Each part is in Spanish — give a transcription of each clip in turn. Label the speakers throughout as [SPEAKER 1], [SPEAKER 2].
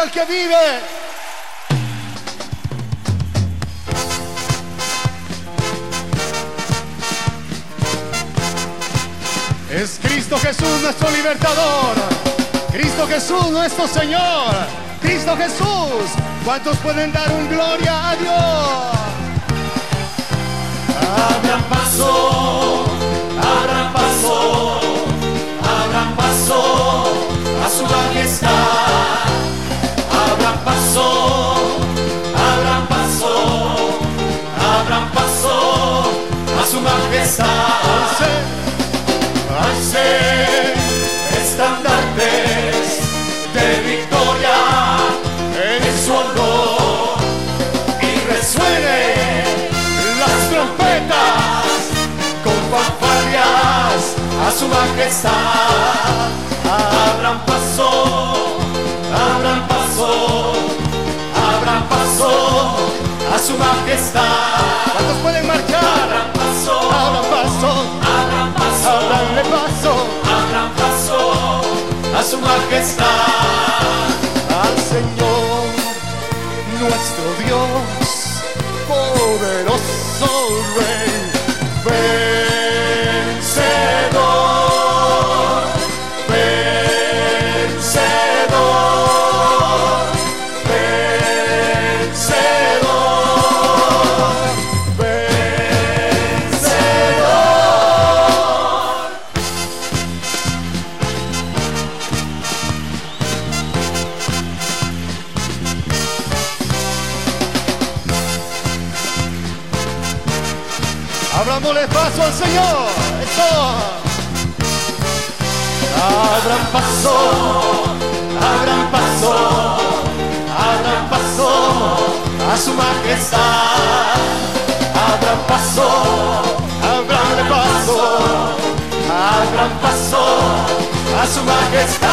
[SPEAKER 1] Al que vive. Es Cristo Jesús nuestro libertador. Cristo Jesús nuestro Señor. Cristo Jesús. ¿Cuántos pueden dar un Dios, poderoso Rey, paso,
[SPEAKER 2] abran paso, abran paso a su majestad. Abran paso, abran paso, abran paso a su majestad.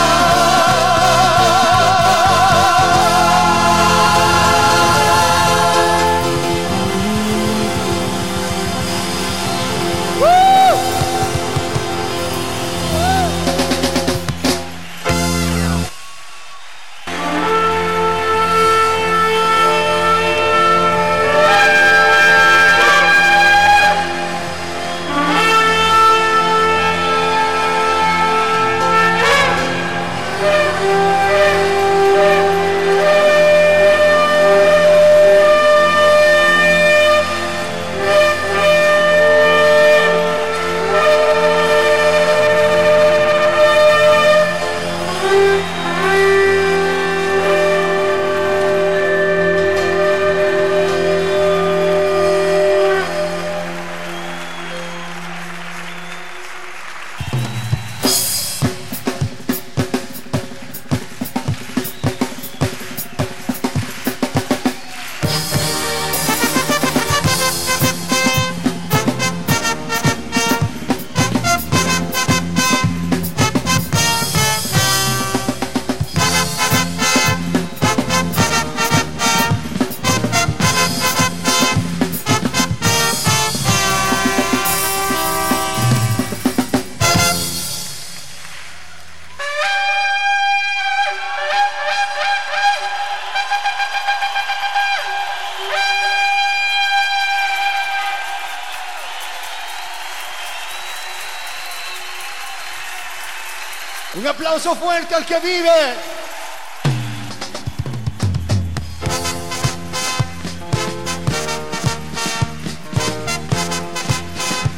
[SPEAKER 1] Vive.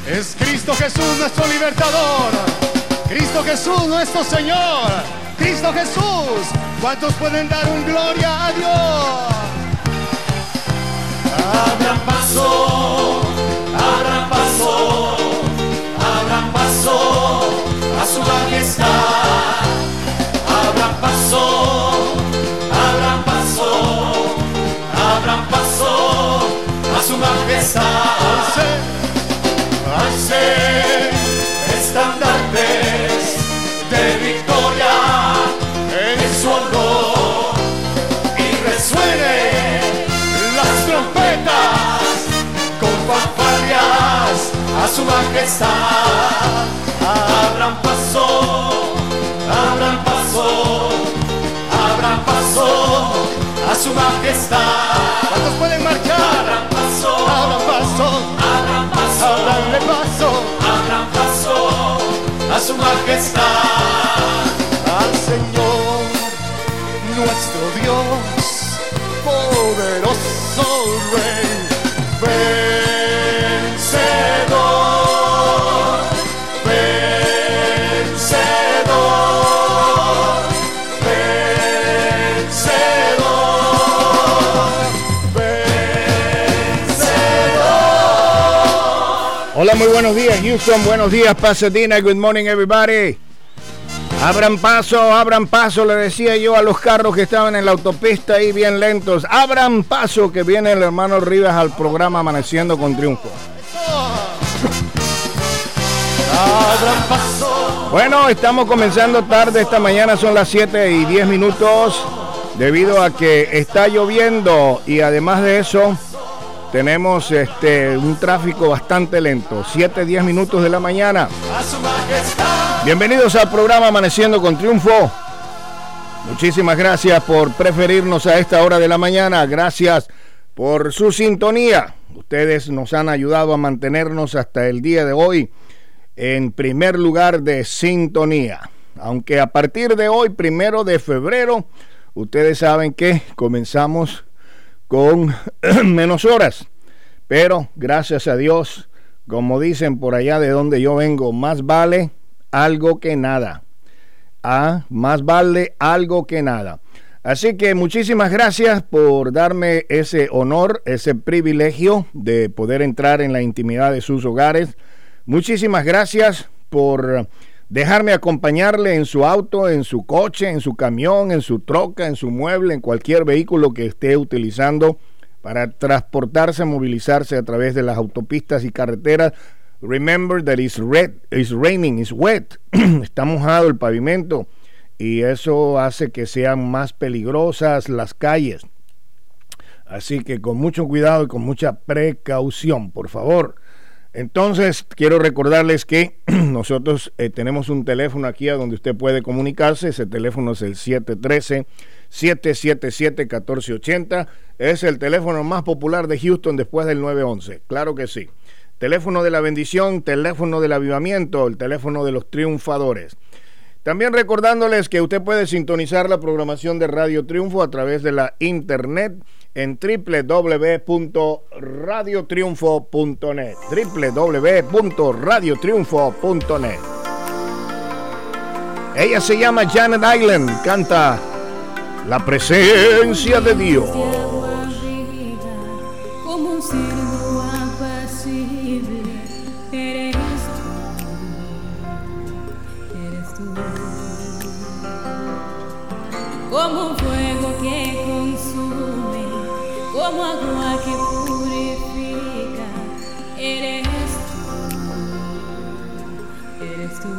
[SPEAKER 1] Es Cristo Jesús nuestro libertador. Cristo Jesús nuestro Señor. Cristo Jesús. ¿Cuántos pueden dar un gloria a Dios?
[SPEAKER 2] Abran paso, abran paso, abran paso a su majestad. Paso, abran paso, abran paso a su majestad. Alce estandartes de victoria en su honor y resuenen las trompetas con fanfarrias a su majestad. Abran paso, abran paso, abran su majestad.
[SPEAKER 1] ¿Cuántos pueden marchar?
[SPEAKER 2] Abran paso,
[SPEAKER 1] Abran paso,
[SPEAKER 2] abran paso,
[SPEAKER 1] abranle paso
[SPEAKER 2] abran paso a su majestad.
[SPEAKER 1] al Señor, nuestro Dios, poderoso Rey,
[SPEAKER 3] Hola, muy buenos días Houston, buenos días Pasadena, good morning everybody. Abran paso, abran paso, le decía yo a los carros que estaban en la autopista ahí bien lentos. Abran paso que viene el hermano Rivas al programa Amaneciendo con Triunfo.
[SPEAKER 1] abran paso.
[SPEAKER 3] Bueno, estamos comenzando tarde esta mañana, son las 7 y 10 minutos, debido a que está lloviendo y además de eso tenemos este un tráfico bastante lento, 7 10 minutos de la mañana. Bienvenidos al programa Amaneciendo con Triunfo. Muchísimas gracias por preferirnos a esta hora de la mañana. Gracias por su sintonía. Ustedes nos han ayudado a mantenernos hasta el día de hoy en primer lugar de sintonía. Aunque a partir de hoy, primero de febrero, ustedes saben que comenzamos con menos horas. Pero gracias a Dios, como dicen por allá de donde yo vengo, más vale algo que nada. Ah, más vale algo que nada. Así que muchísimas gracias por darme ese honor, ese privilegio de poder entrar en la intimidad de sus hogares. Muchísimas gracias por dejarme acompañarle en su auto, en su coche, en su camión, en su troca, en su mueble, en cualquier vehículo que esté utilizando para transportarse, movilizarse a través de las autopistas y carreteras. Remember that it's red, it's raining, it's wet. Está mojado el pavimento y eso hace que sean más peligrosas las calles. Así que con mucho cuidado y con mucha precaución, por favor. Entonces, quiero recordarles que nosotros eh, tenemos un teléfono aquí a donde usted puede comunicarse. Ese teléfono es el 713-777-1480. Es el teléfono más popular de Houston después del 911. Claro que sí. Teléfono de la bendición, teléfono del avivamiento, el teléfono de los triunfadores. También recordándoles que usted puede sintonizar la programación de Radio Triunfo a través de la internet en www.radiotriunfo.net. www.radiotriunfo.net. Ella se llama Janet Island, canta La presencia de Dios.
[SPEAKER 4] Como agua que purifica, eres tú, eres tú.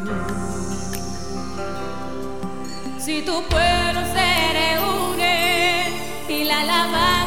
[SPEAKER 4] Si tu pueblo se reúne y la alabanza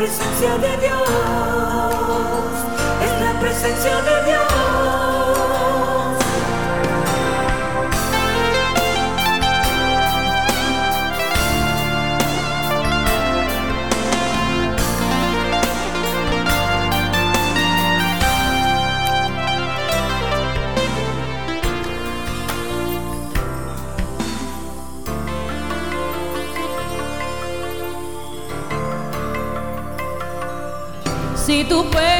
[SPEAKER 4] presencia de Dios, es
[SPEAKER 5] la presencia de Dios.
[SPEAKER 4] Si tu pueblo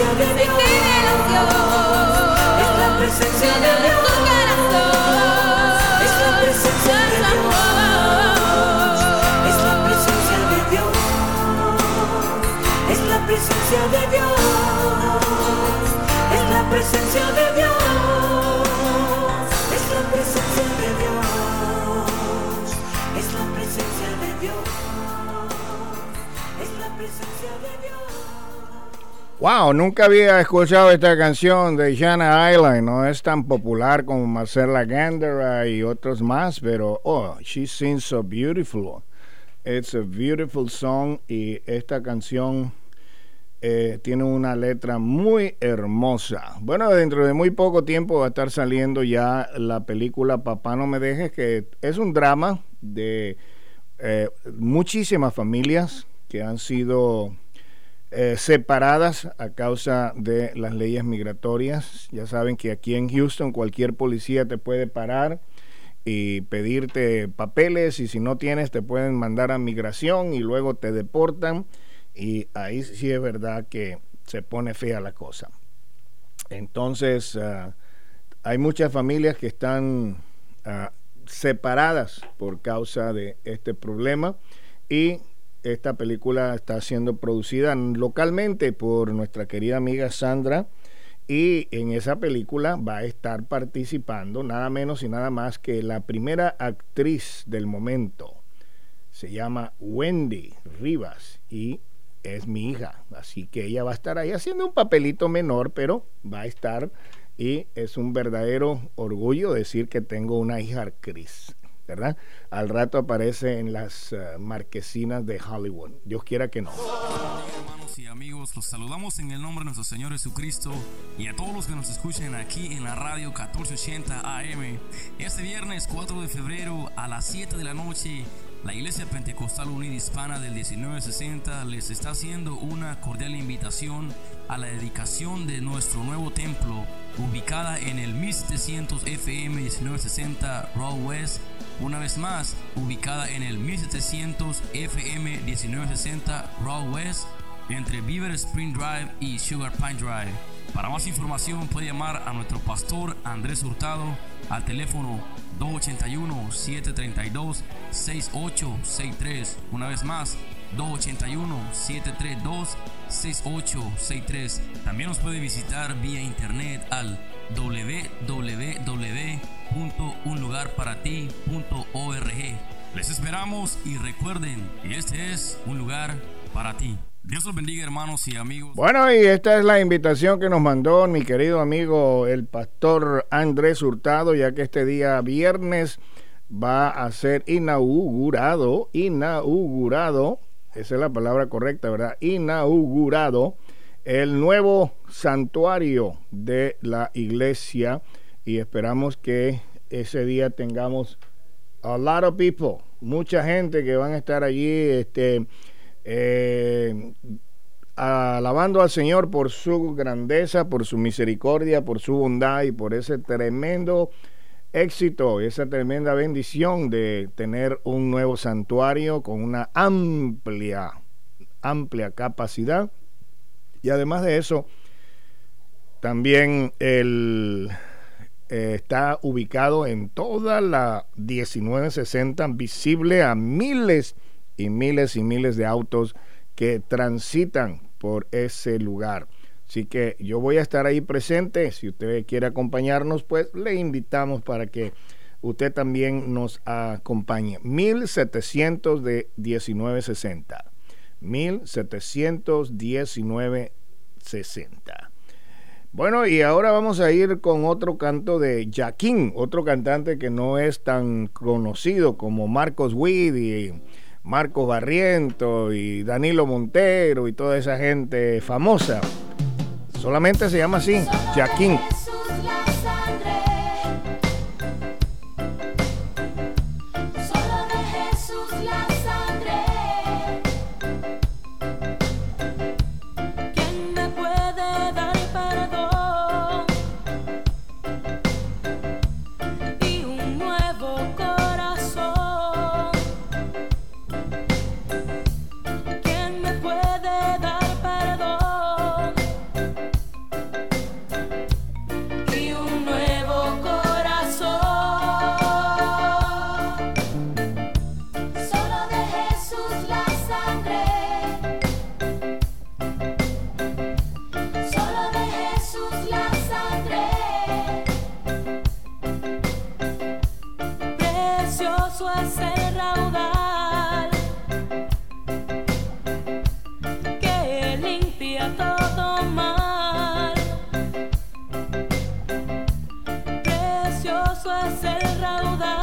[SPEAKER 4] presencia de Dios. Es
[SPEAKER 5] la presencia.
[SPEAKER 3] Wow, nunca había escuchado esta canción de Shanna Island. No es tan popular como Marcela Gandera y otros más, pero oh, she sings so beautiful. It's a beautiful song y esta canción eh, tiene una letra muy hermosa. Bueno, dentro de muy poco tiempo va a estar saliendo ya la película Papá no me dejes, que es un drama de eh, muchísimas familias que han sido eh, separadas a causa de las leyes migratorias. Ya saben que aquí en Houston cualquier policía te puede parar y pedirte papeles y si no tienes te pueden mandar a migración y luego te deportan y ahí sí es verdad que se pone fea la cosa. Entonces ah, hay muchas familias que están ah, separadas por causa de este problema y esta película está siendo producida localmente por nuestra querida amiga Sandra y en esa película va a estar participando nada menos y nada más que la primera actriz del momento. Se llama Wendy Rivas y es mi hija, así que ella va a estar ahí haciendo un papelito menor, pero va a estar y es un verdadero orgullo decir que tengo una hija actriz. ¿Verdad? Al rato aparece en las uh, marquesinas de Hollywood. Dios quiera que no.
[SPEAKER 6] Hermanos y amigos, los saludamos en el nombre de nuestro Señor Jesucristo y a todos los que nos escuchen aquí en la radio 1480 AM. Este viernes 4 de febrero a las 7 de la noche, la Iglesia Pentecostal Unida Hispana del 1960 les está haciendo una cordial invitación a la dedicación de nuestro nuevo templo, ubicada en el 1700 FM 1960 Raw West una vez más, ubicada en el 1700 FM 1960 Raw West, entre Beaver Spring Drive y Sugar Pine Drive. Para más información puede llamar a nuestro pastor Andrés Hurtado al teléfono 281-732-6863. Una vez más, 281-732-6863. También nos puede visitar vía internet al www.unlugarparati.org. Les esperamos y recuerden, este es un lugar para ti. Dios los bendiga, hermanos y amigos.
[SPEAKER 3] Bueno, y esta es la invitación que nos mandó mi querido amigo el pastor Andrés Hurtado, ya que este día viernes va a ser inaugurado, inaugurado, esa es la palabra correcta, ¿verdad? Inaugurado el nuevo santuario de la iglesia y esperamos que ese día tengamos a lot of people, mucha gente que van a estar allí, este, eh, alabando al Señor por su grandeza, por su misericordia, por su bondad y por ese tremendo éxito, esa tremenda bendición de tener un nuevo santuario con una amplia, amplia capacidad. Y además de eso, también el, eh, está ubicado en toda la 1960, visible a miles y miles y miles de autos que transitan por ese lugar. Así que yo voy a estar ahí presente. Si usted quiere acompañarnos, pues le invitamos para que usted también nos acompañe. 1700 de 1960. 1719-60. Bueno, y ahora vamos a ir con otro canto de Jaquín, otro cantante que no es tan conocido como Marcos Witt Marcos Barriento y Danilo Montero y toda esa gente famosa. Solamente se llama así, Jaquín.
[SPEAKER 7] Precioso es el raudal.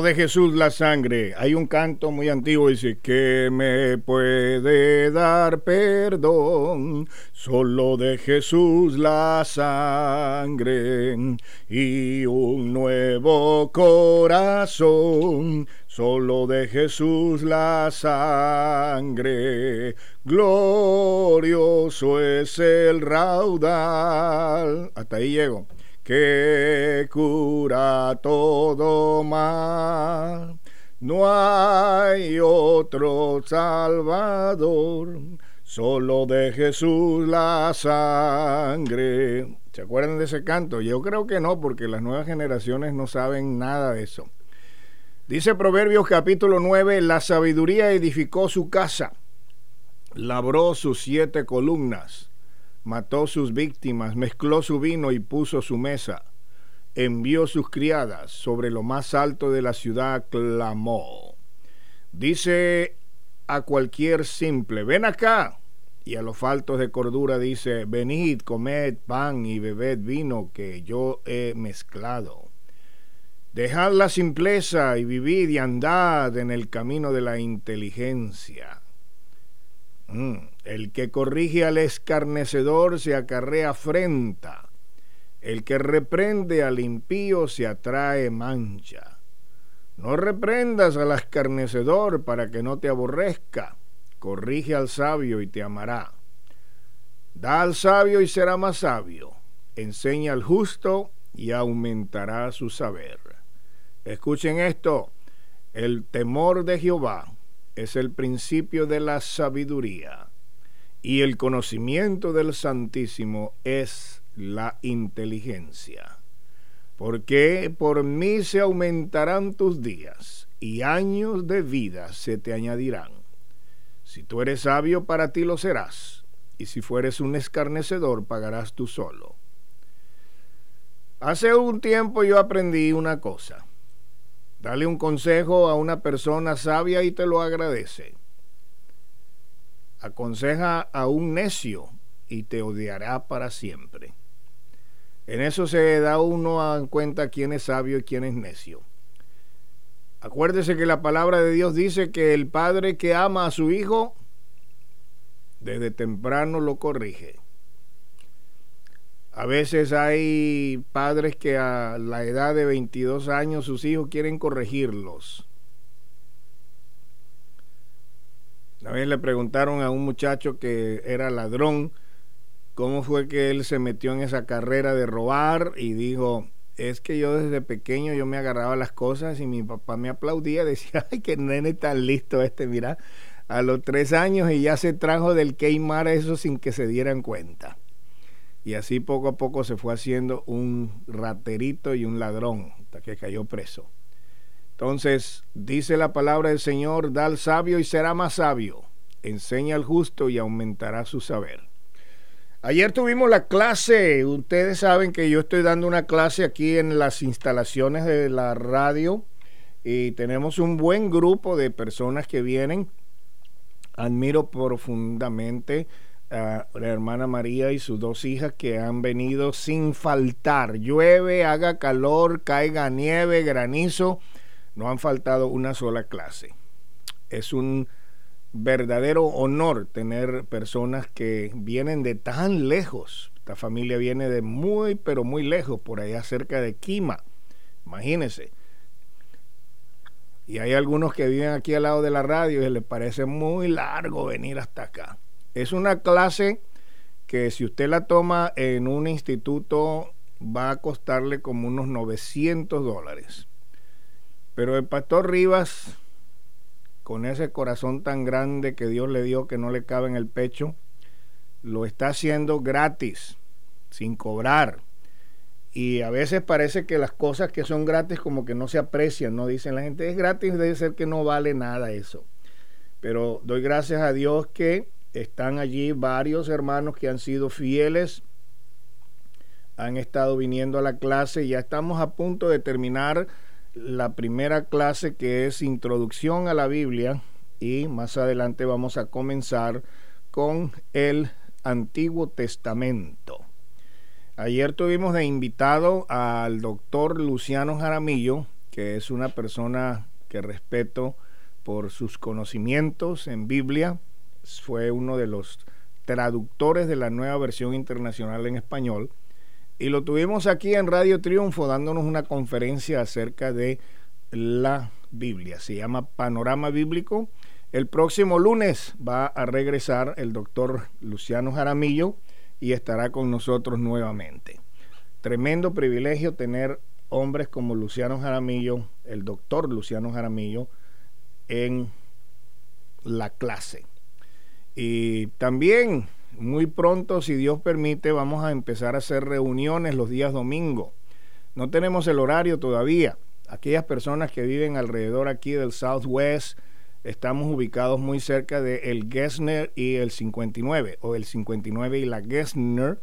[SPEAKER 7] De Jesús la sangre.
[SPEAKER 3] Hay un canto muy antiguo dice que me puede dar perdón. Solo de Jesús la sangre y un nuevo corazón. Solo de Jesús la sangre. Glorioso es el raudal. Hasta ahí llego que cura todo mal. No hay otro Salvador, solo de Jesús la sangre. ¿Se acuerdan de ese canto? Yo creo que no, porque las nuevas generaciones no saben nada de eso. Dice Proverbios capítulo 9, la sabiduría edificó su casa, labró sus siete columnas mató sus víctimas, mezcló su vino y puso su mesa, envió sus criadas, sobre lo más alto de la ciudad clamó. Dice a cualquier simple, ven acá. Y a los faltos de cordura dice, venid, comed pan y bebed vino que yo he mezclado. Dejad la simpleza y vivid y andad en el camino de la inteligencia. Mm. El que corrige al escarnecedor se acarrea afrenta. El que reprende al impío se atrae mancha. No reprendas al escarnecedor para que no te aborrezca. Corrige al sabio y te amará. Da al sabio y será más sabio. Enseña al justo y aumentará su saber. Escuchen esto. El temor de Jehová es el principio de la sabiduría y el conocimiento del Santísimo es la inteligencia. Porque por mí se aumentarán tus días y años de vida se te añadirán. Si tú eres sabio, para ti lo serás, y si fueres un escarnecedor, pagarás tú solo. Hace un tiempo yo aprendí una cosa. Dale un consejo a una persona sabia y te lo agradece aconseja a un necio y te odiará para siempre. En eso se da uno a cuenta quién es sabio y quién es necio. Acuérdese que la palabra de Dios dice que el padre que ama a su hijo desde temprano lo corrige. A veces hay padres que a la edad de 22 años sus hijos quieren corregirlos Una le preguntaron a un muchacho que era ladrón cómo fue que él se metió en esa carrera de robar y dijo, es que yo desde pequeño yo me agarraba las cosas y mi papá me aplaudía, decía, ay, que nene tan listo este, mira, a los tres años y ya se trajo del queimar eso sin que se dieran cuenta. Y así poco a poco se fue haciendo un raterito y un ladrón hasta que cayó preso. Entonces, dice la palabra del Señor, da al sabio y será más sabio, enseña al justo y aumentará su saber. Ayer tuvimos la clase, ustedes saben que yo estoy dando una clase aquí en las instalaciones de la radio y tenemos un buen grupo de personas que vienen. Admiro profundamente a la hermana María y sus dos hijas que han venido sin faltar. Llueve, haga calor, caiga nieve, granizo no han faltado una sola clase. Es un verdadero honor tener personas que vienen de tan lejos. Esta familia viene de muy, pero muy lejos, por allá cerca de Quima. Imagínense. Y hay algunos que viven aquí al lado de la radio y les parece muy largo venir hasta acá. Es una clase que si usted la toma en un instituto va a costarle como unos 900 dólares. Pero el pastor Rivas, con ese corazón tan grande que Dios le dio que no le cabe en el pecho, lo está haciendo gratis, sin cobrar. Y a veces parece que las cosas que son gratis como que no se aprecian, no dicen la gente, es gratis, debe ser que no vale nada eso. Pero doy gracias a Dios que están allí varios hermanos que han sido fieles, han estado viniendo a la clase, ya estamos a punto de terminar la primera clase que es Introducción a la Biblia y más adelante vamos a comenzar con el Antiguo Testamento. Ayer tuvimos de invitado al doctor Luciano Jaramillo que es una persona que respeto por sus conocimientos en Biblia. Fue uno de los traductores de la nueva versión internacional en español. Y lo tuvimos aquí en Radio Triunfo dándonos una conferencia acerca de la Biblia. Se llama Panorama Bíblico. El próximo lunes va a regresar el doctor Luciano Jaramillo y estará con nosotros nuevamente. Tremendo privilegio tener hombres como Luciano Jaramillo, el doctor Luciano Jaramillo, en la clase. Y también muy pronto, si Dios permite, vamos a empezar a hacer reuniones los días domingo. No tenemos el horario todavía. Aquellas personas que viven alrededor aquí del Southwest, estamos ubicados muy cerca de el Gessner y el 59, o el 59 y la Gessner,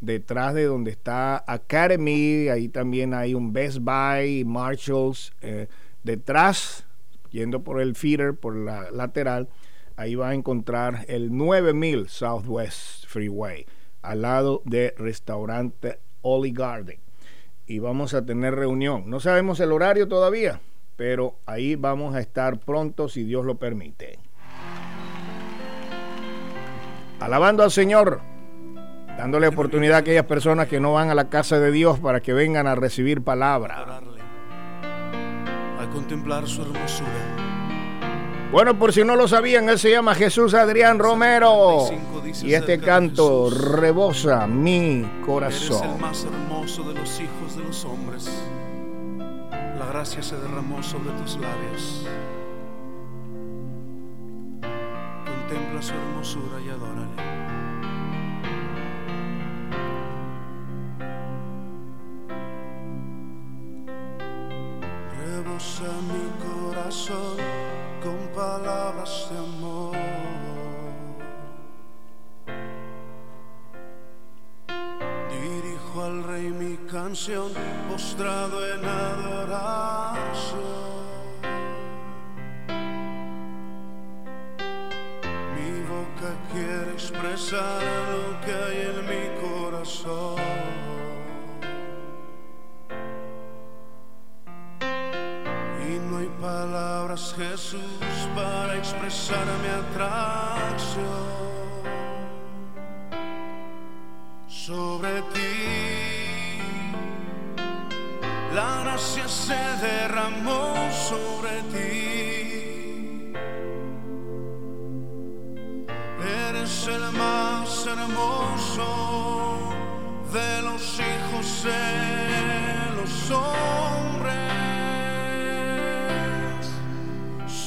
[SPEAKER 3] detrás de donde está Academy, ahí también hay un Best Buy, Marshalls, eh, detrás, yendo por el feeder, por la lateral, ahí va a encontrar el 9000 Southwest Freeway, al lado de restaurante Oli Garden. Y vamos a tener reunión. No sabemos el horario todavía, pero ahí vamos a estar pronto si Dios lo permite. Alabando al Señor, dándole oportunidad a aquellas personas que no van a la casa de Dios para que vengan a recibir palabra.
[SPEAKER 1] a contemplar su hermosura.
[SPEAKER 3] Bueno, por si no lo sabían, él se llama Jesús Adrián Romero. Y este canto rebosa mi
[SPEAKER 1] Eres el
[SPEAKER 3] corazón.
[SPEAKER 1] más hermoso de los hijos de los hombres. La gracia se derramó sobre tus labios. Contempla su hermosura y adórale. Rebosa mi corazón palabras de amor. Dirijo al rey mi canción postrado en adoración. Mi boca quiere expresar lo que hay en mi corazón. Palabras, Jesús, para expresar mi atracción sobre ti. La gracia se derramó sobre ti. Eres el más hermoso de los hijos de los hombres.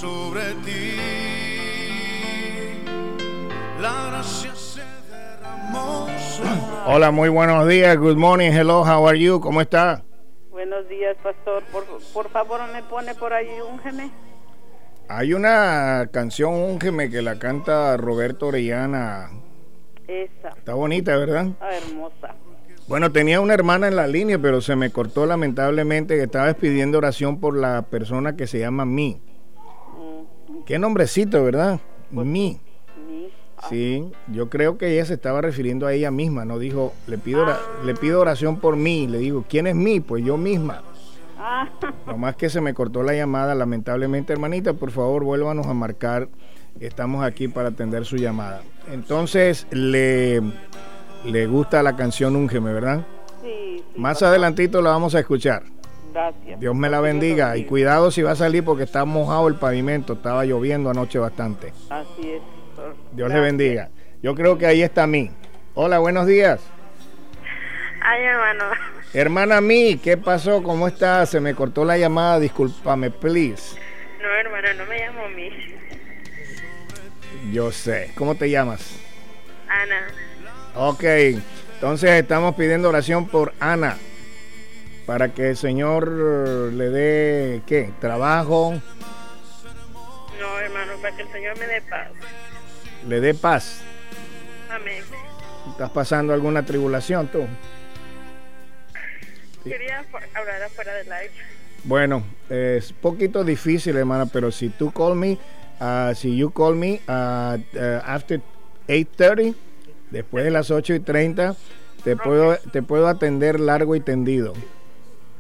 [SPEAKER 1] Sobre ti la gracia se derramó sobre
[SPEAKER 3] Hola, muy buenos días. Good morning. Hello, how are you? ¿Cómo está?
[SPEAKER 8] Buenos días, pastor. Por, por favor, me pone por ahí un geme.
[SPEAKER 3] Hay una canción, Úngeme, que la canta Roberto Orellana.
[SPEAKER 8] Esa.
[SPEAKER 3] Está bonita, ¿verdad?
[SPEAKER 8] Ah, hermosa.
[SPEAKER 3] Bueno, tenía una hermana en la línea, pero se me cortó lamentablemente que estaba pidiendo oración por la persona que se llama Mi. Qué nombrecito, ¿verdad? Mi.
[SPEAKER 8] mi-
[SPEAKER 3] Sí, yo creo que ella se estaba refiriendo a ella misma, no dijo, le pido, ora- le pido oración por mí, le digo, ¿quién es mí? Pues yo misma.
[SPEAKER 8] Ah,
[SPEAKER 3] Nomás que se me cortó la llamada, lamentablemente, hermanita, por favor, vuélvanos a marcar. Estamos aquí para atender su llamada. Entonces, le, le gusta la canción Úngeme, ¿verdad?
[SPEAKER 8] sí, sí,
[SPEAKER 3] Más adelantito la vamos a escuchar.
[SPEAKER 8] Gracias.
[SPEAKER 3] Dios me la bendiga. Y cuidado si va a salir porque está mojado el pavimento. Estaba lloviendo anoche bastante.
[SPEAKER 8] Así es.
[SPEAKER 3] Dios le bendiga. Yo creo que ahí está mí. Hola, buenos días.
[SPEAKER 9] Ay, hermano.
[SPEAKER 3] Hermana Mi, ¿qué pasó? ¿Cómo estás? Se me cortó la llamada. Discúlpame, please.
[SPEAKER 9] No, hermano, no me llamo Mish.
[SPEAKER 3] Yo sé. ¿Cómo te llamas?
[SPEAKER 9] Ana.
[SPEAKER 3] Ok. Entonces estamos pidiendo oración por Ana. Para que el Señor le dé, ¿qué? Trabajo,
[SPEAKER 9] No, hermano, para que el Señor me dé paz.
[SPEAKER 3] le dé paz.
[SPEAKER 9] Amén.
[SPEAKER 3] ¿Estás pasando alguna tribulación tú?
[SPEAKER 9] Quería hablar afuera del live.
[SPEAKER 3] Bueno, es poquito difícil, hermana, pero si tú call me, uh, si you call me uh, uh, after 8.30, después de las 8 y 30, te, puedo, te puedo atender largo y tendido.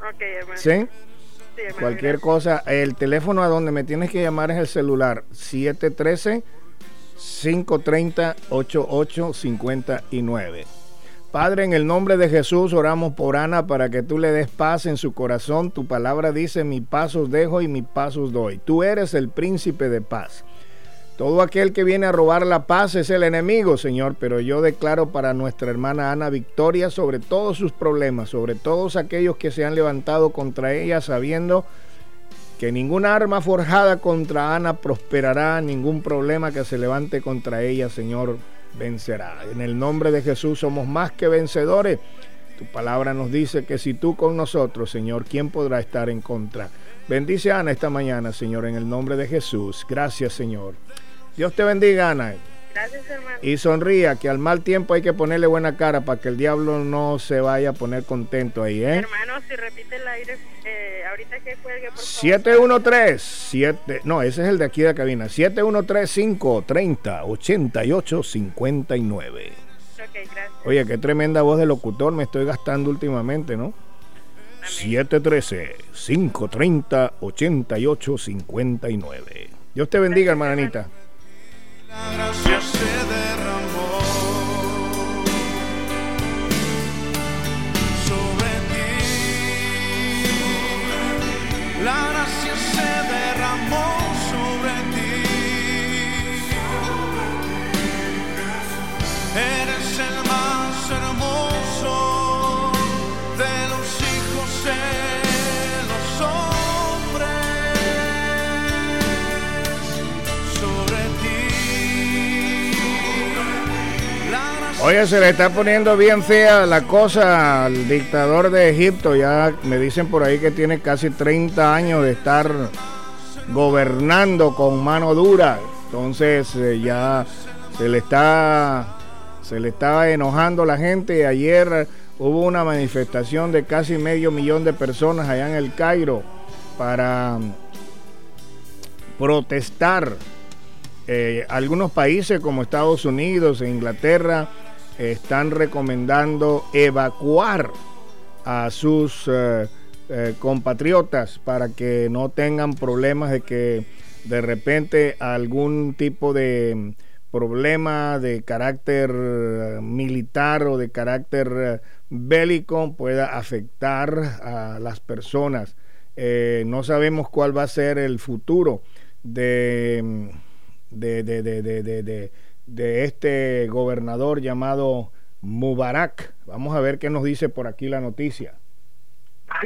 [SPEAKER 9] Ok, hermano.
[SPEAKER 3] ¿Sí?
[SPEAKER 8] Sí, hermano,
[SPEAKER 3] Cualquier
[SPEAKER 8] gracias.
[SPEAKER 3] cosa, el teléfono a donde me tienes que llamar es el celular 713 530 8859. Padre, en el nombre de Jesús oramos por Ana para que tú le des paz en su corazón. Tu palabra dice, mi pasos dejo y mis pasos doy. Tú eres el príncipe de paz. Todo aquel que viene a robar la paz es el enemigo, Señor, pero yo declaro para nuestra hermana Ana victoria sobre todos sus problemas, sobre todos aquellos que se han levantado contra ella sabiendo que ninguna arma forjada contra Ana prosperará, ningún problema que se levante contra ella, Señor, vencerá. En el nombre de Jesús somos más que vencedores. Tu palabra nos dice que si tú con nosotros, Señor, ¿quién podrá estar en contra? Bendice a Ana esta mañana, Señor, en el nombre de Jesús. Gracias, Señor. Dios te bendiga, Ana.
[SPEAKER 8] Gracias, hermano.
[SPEAKER 3] Y sonría, que al mal tiempo hay que ponerle buena cara para que el diablo no se vaya a poner contento ahí, ¿eh?
[SPEAKER 8] Hermano, si repite el aire, eh, ahorita que cuelgue, por favor.
[SPEAKER 3] 713 7 no, ese es el de aquí de la cabina. 713 530 8859.
[SPEAKER 8] Ok, gracias.
[SPEAKER 3] Oye, qué tremenda voz de locutor me estoy gastando últimamente, ¿no? 713 530 8859. Dios te bendiga, hermanita.
[SPEAKER 10] La gracia se derramó sobre ti.
[SPEAKER 3] Oye, se le está poniendo bien fea la cosa al dictador de Egipto. Ya me dicen por ahí que tiene casi 30 años de estar gobernando con mano dura. Entonces eh, ya se le está se le estaba enojando la gente. Ayer hubo una manifestación de casi medio millón de personas allá en el Cairo para protestar eh, algunos países como Estados Unidos e Inglaterra están recomendando evacuar a sus eh, eh, compatriotas para que no tengan problemas de que de repente algún tipo de problema de carácter eh, militar o de carácter bélico pueda afectar a las personas. No sabemos cuál va a ser el futuro de, mm, de, de, de, de, este gobernador llamado Mubarak. Vamos a ver qué nos dice por aquí la noticia.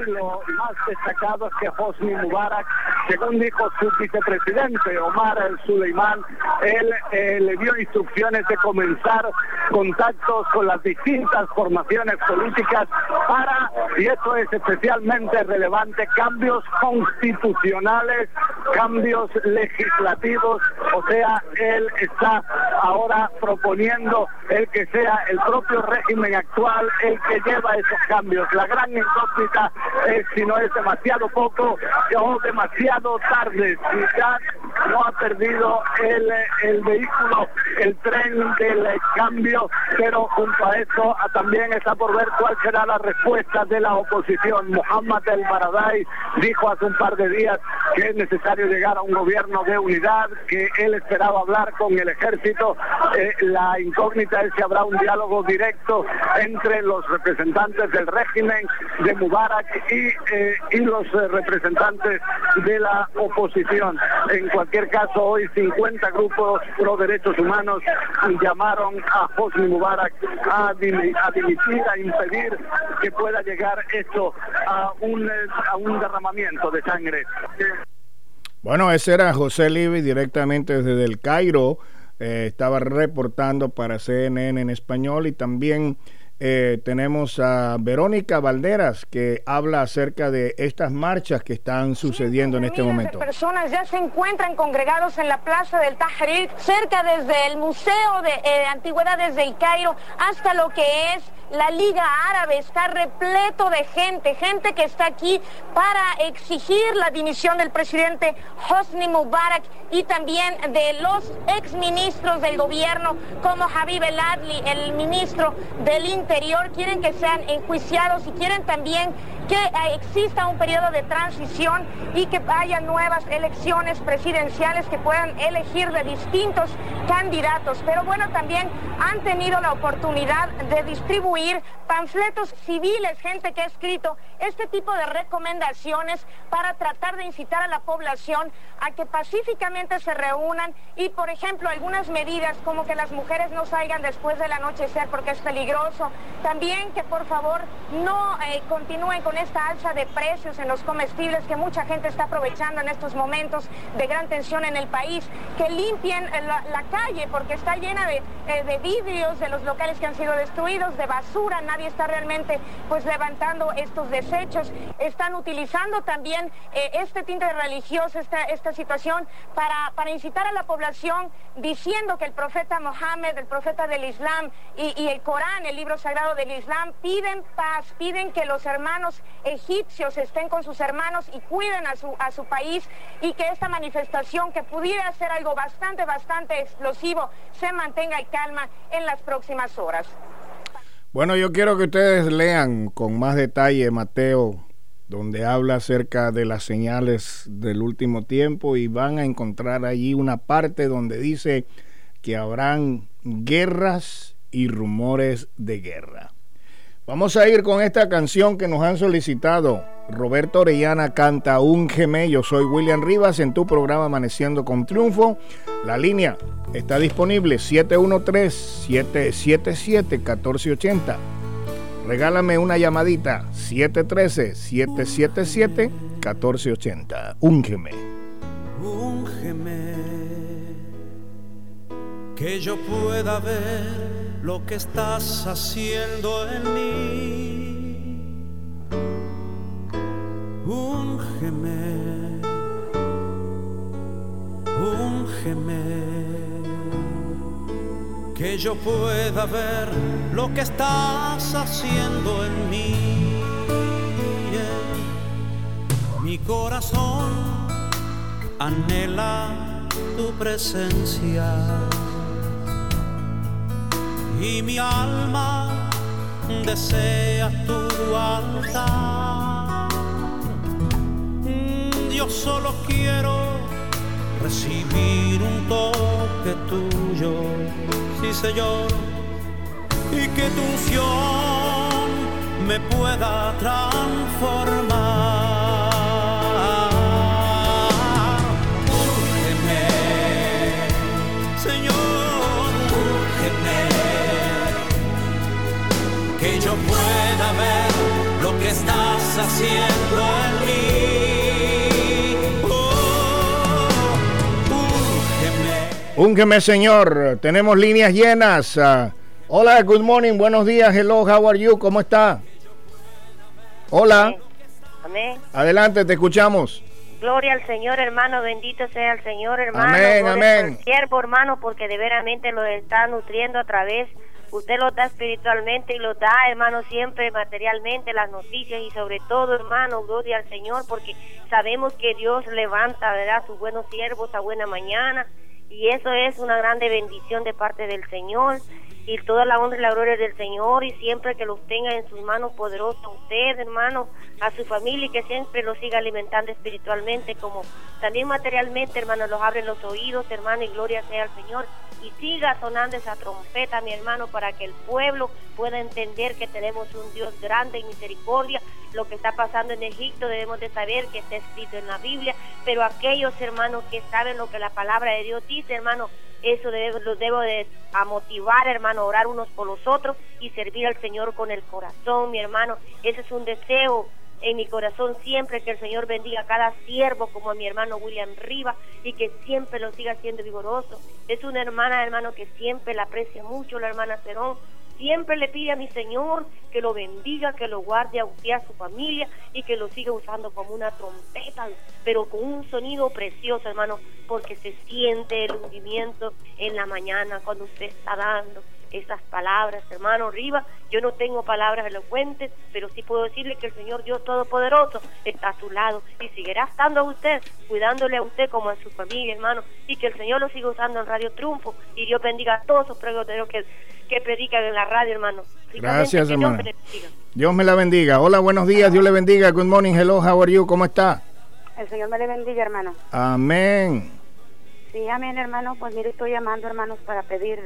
[SPEAKER 11] Lo más destacado es que Hosni Mubarak, según dijo su vicepresidente Omar el Suleimán, él eh, le dio instrucciones de comenzar contactos con las distintas formaciones políticas para, y esto es especialmente relevante, cambios constitucionales, cambios legislativos, o sea, él está ahora proponiendo el que sea el propio régimen actual el que lleva esos cambios. La gran incógnita es si no es demasiado poco o demasiado tarde, si ya no ha perdido el, el vehículo, el tren del cambio, pero junto a eso ah, también está por ver cuál será la respuesta de la oposición. Mohamed El Baradei dijo hace un par de días que es necesario llegar a un gobierno de unidad, que él esperaba hablar con el ejército. Eh, la incógnita es si habrá un diálogo directo entre los representantes del régimen de Mubarak y, eh, y los eh, representantes de la oposición. En cualquier caso, hoy 50 grupos pro derechos humanos llamaron a Hosni Mubarak a, dimi- a dimitir, a impedir que pueda llegar esto a un, eh, a un derramamiento de sangre.
[SPEAKER 3] Bueno, ese era José Libby directamente desde el Cairo. eh, estaba reportando para CNN en español y también eh, tenemos a Verónica Valderas que habla acerca de estas marchas que están sucediendo en este momento.
[SPEAKER 12] de personas ya se encuentran congregados en la plaza del Tahrir, cerca desde el Museo de eh, Antigüedades del Cairo hasta lo que es la Liga Árabe está repleto de gente, gente que está aquí para exigir la dimisión del presidente Hosni Mubarak y también de los exministros del gobierno como Habib El Adli, el ministro del Interior, quieren que sean enjuiciados y quieren también que eh, exista un periodo de transición y que haya nuevas elecciones presidenciales que puedan elegir de distintos candidatos. Pero bueno, también han tenido la oportunidad de distribuir panfletos civiles, gente que ha escrito este tipo de recomendaciones para tratar de incitar a la población a que pacíficamente se reúnan y, por ejemplo, algunas medidas como que las mujeres no salgan después del anochecer porque es peligroso. También que por favor no eh, continúen con esta alza de precios en los comestibles que mucha gente está aprovechando en estos momentos de gran tensión en el país, que limpien la, la calle porque está llena de, eh, de vidrios de los locales que han sido destruidos, de basura, nadie está realmente pues levantando estos desechos, están utilizando también eh, este tinte religioso, esta, situación para, para incitar a la población diciendo que el profeta Mohammed, el profeta del Islam y, y el Corán, el libro sagrado del Islam, piden paz, piden que los hermanos egipcios estén con sus hermanos y cuiden a su, a su país y que esta manifestación que pudiera ser algo bastante, bastante explosivo se mantenga en calma en las próximas horas.
[SPEAKER 3] Bueno, yo quiero que ustedes lean con más detalle Mateo, donde habla acerca de las señales del último tiempo y van a encontrar allí una parte donde dice que habrán guerras y rumores de guerra. Vamos a ir con esta canción que nos han solicitado. Roberto Orellana canta Úngeme. Yo soy William Rivas en tu programa Amaneciendo con Triunfo. La línea está disponible 713-777-1480. Regálame una llamadita 713-777-1480. Úngeme.
[SPEAKER 13] Úngeme, que yo pueda ver lo que estás haciendo en mí. Úngeme, úngeme, que yo pueda ver lo que estás haciendo en mí. Mi corazón anhela tu presencia y mi alma desea tu altar. Mm, Yo solo quiero recibir un toque tuyo, sí Señor, y que tu unción me pueda transformar. Que yo pueda ver lo que estás haciendo en mí. Oh.
[SPEAKER 3] Úngeme, Señor. Tenemos líneas llenas. Ah, hola, good morning, buenos días. Hello, how are you? ¿Cómo está? Hola,
[SPEAKER 14] Amén.
[SPEAKER 3] adelante, te escuchamos.
[SPEAKER 14] Gloria al Señor, hermano. Bendito sea el Señor, hermano.
[SPEAKER 3] Amén,
[SPEAKER 14] Gloria
[SPEAKER 3] amén.
[SPEAKER 14] Siervo, hermano, porque de veramente lo está nutriendo a través. Usted lo da espiritualmente y lo da, hermano, siempre materialmente, las noticias y sobre todo, hermano, gloria al Señor, porque sabemos que Dios levanta, ¿verdad?, sus buenos siervos a buena mañana. Y eso es una grande bendición de parte del Señor. Y toda la honra y la gloria del Señor. Y siempre que los tenga en sus manos poderosas, a usted, hermano, a su familia, y que siempre los siga alimentando espiritualmente, como también materialmente, hermano, los abre los oídos, hermano, y gloria sea al Señor. Y siga sonando esa trompeta, mi hermano, para que el pueblo pueda entender que tenemos un Dios grande y misericordia. Lo que está pasando en Egipto debemos de saber que está escrito en la Biblia, pero aquellos hermanos que saben lo que la palabra de Dios dice, hermano, eso los debo de a motivar, hermano, a orar unos por los otros y servir al Señor con el corazón, mi hermano. Ese es un deseo en mi corazón siempre que el Señor bendiga a cada siervo como a mi hermano William Riva y que siempre lo siga siendo vigoroso. Es una hermana, hermano, que siempre la aprecia mucho, la hermana Cerón. Siempre le pide a mi Señor que lo bendiga, que lo guarde a usted, a su familia y que lo siga usando como una trompeta, pero con un sonido precioso, hermano, porque se siente el hundimiento en la mañana cuando usted está dando esas palabras, hermano Riva. Yo no tengo palabras elocuentes, pero sí puedo decirle que el Señor Dios Todopoderoso está a su lado y seguirá estando a usted, cuidándole a usted como a su familia, hermano, y que el Señor lo siga usando en Radio Triunfo y Dios bendiga a todos esos pregoteros que, que predican en la radio, hermano.
[SPEAKER 3] Gracias, hermano.
[SPEAKER 14] Dios.
[SPEAKER 3] Dios me la bendiga. Hola, buenos días. Dios le bendiga. Good morning. Hello, how are you? ¿Cómo está?
[SPEAKER 15] El Señor me le bendiga, hermano.
[SPEAKER 3] Amén.
[SPEAKER 15] Sí, amén, hermano. Pues mire, estoy llamando, hermanos, para pedir,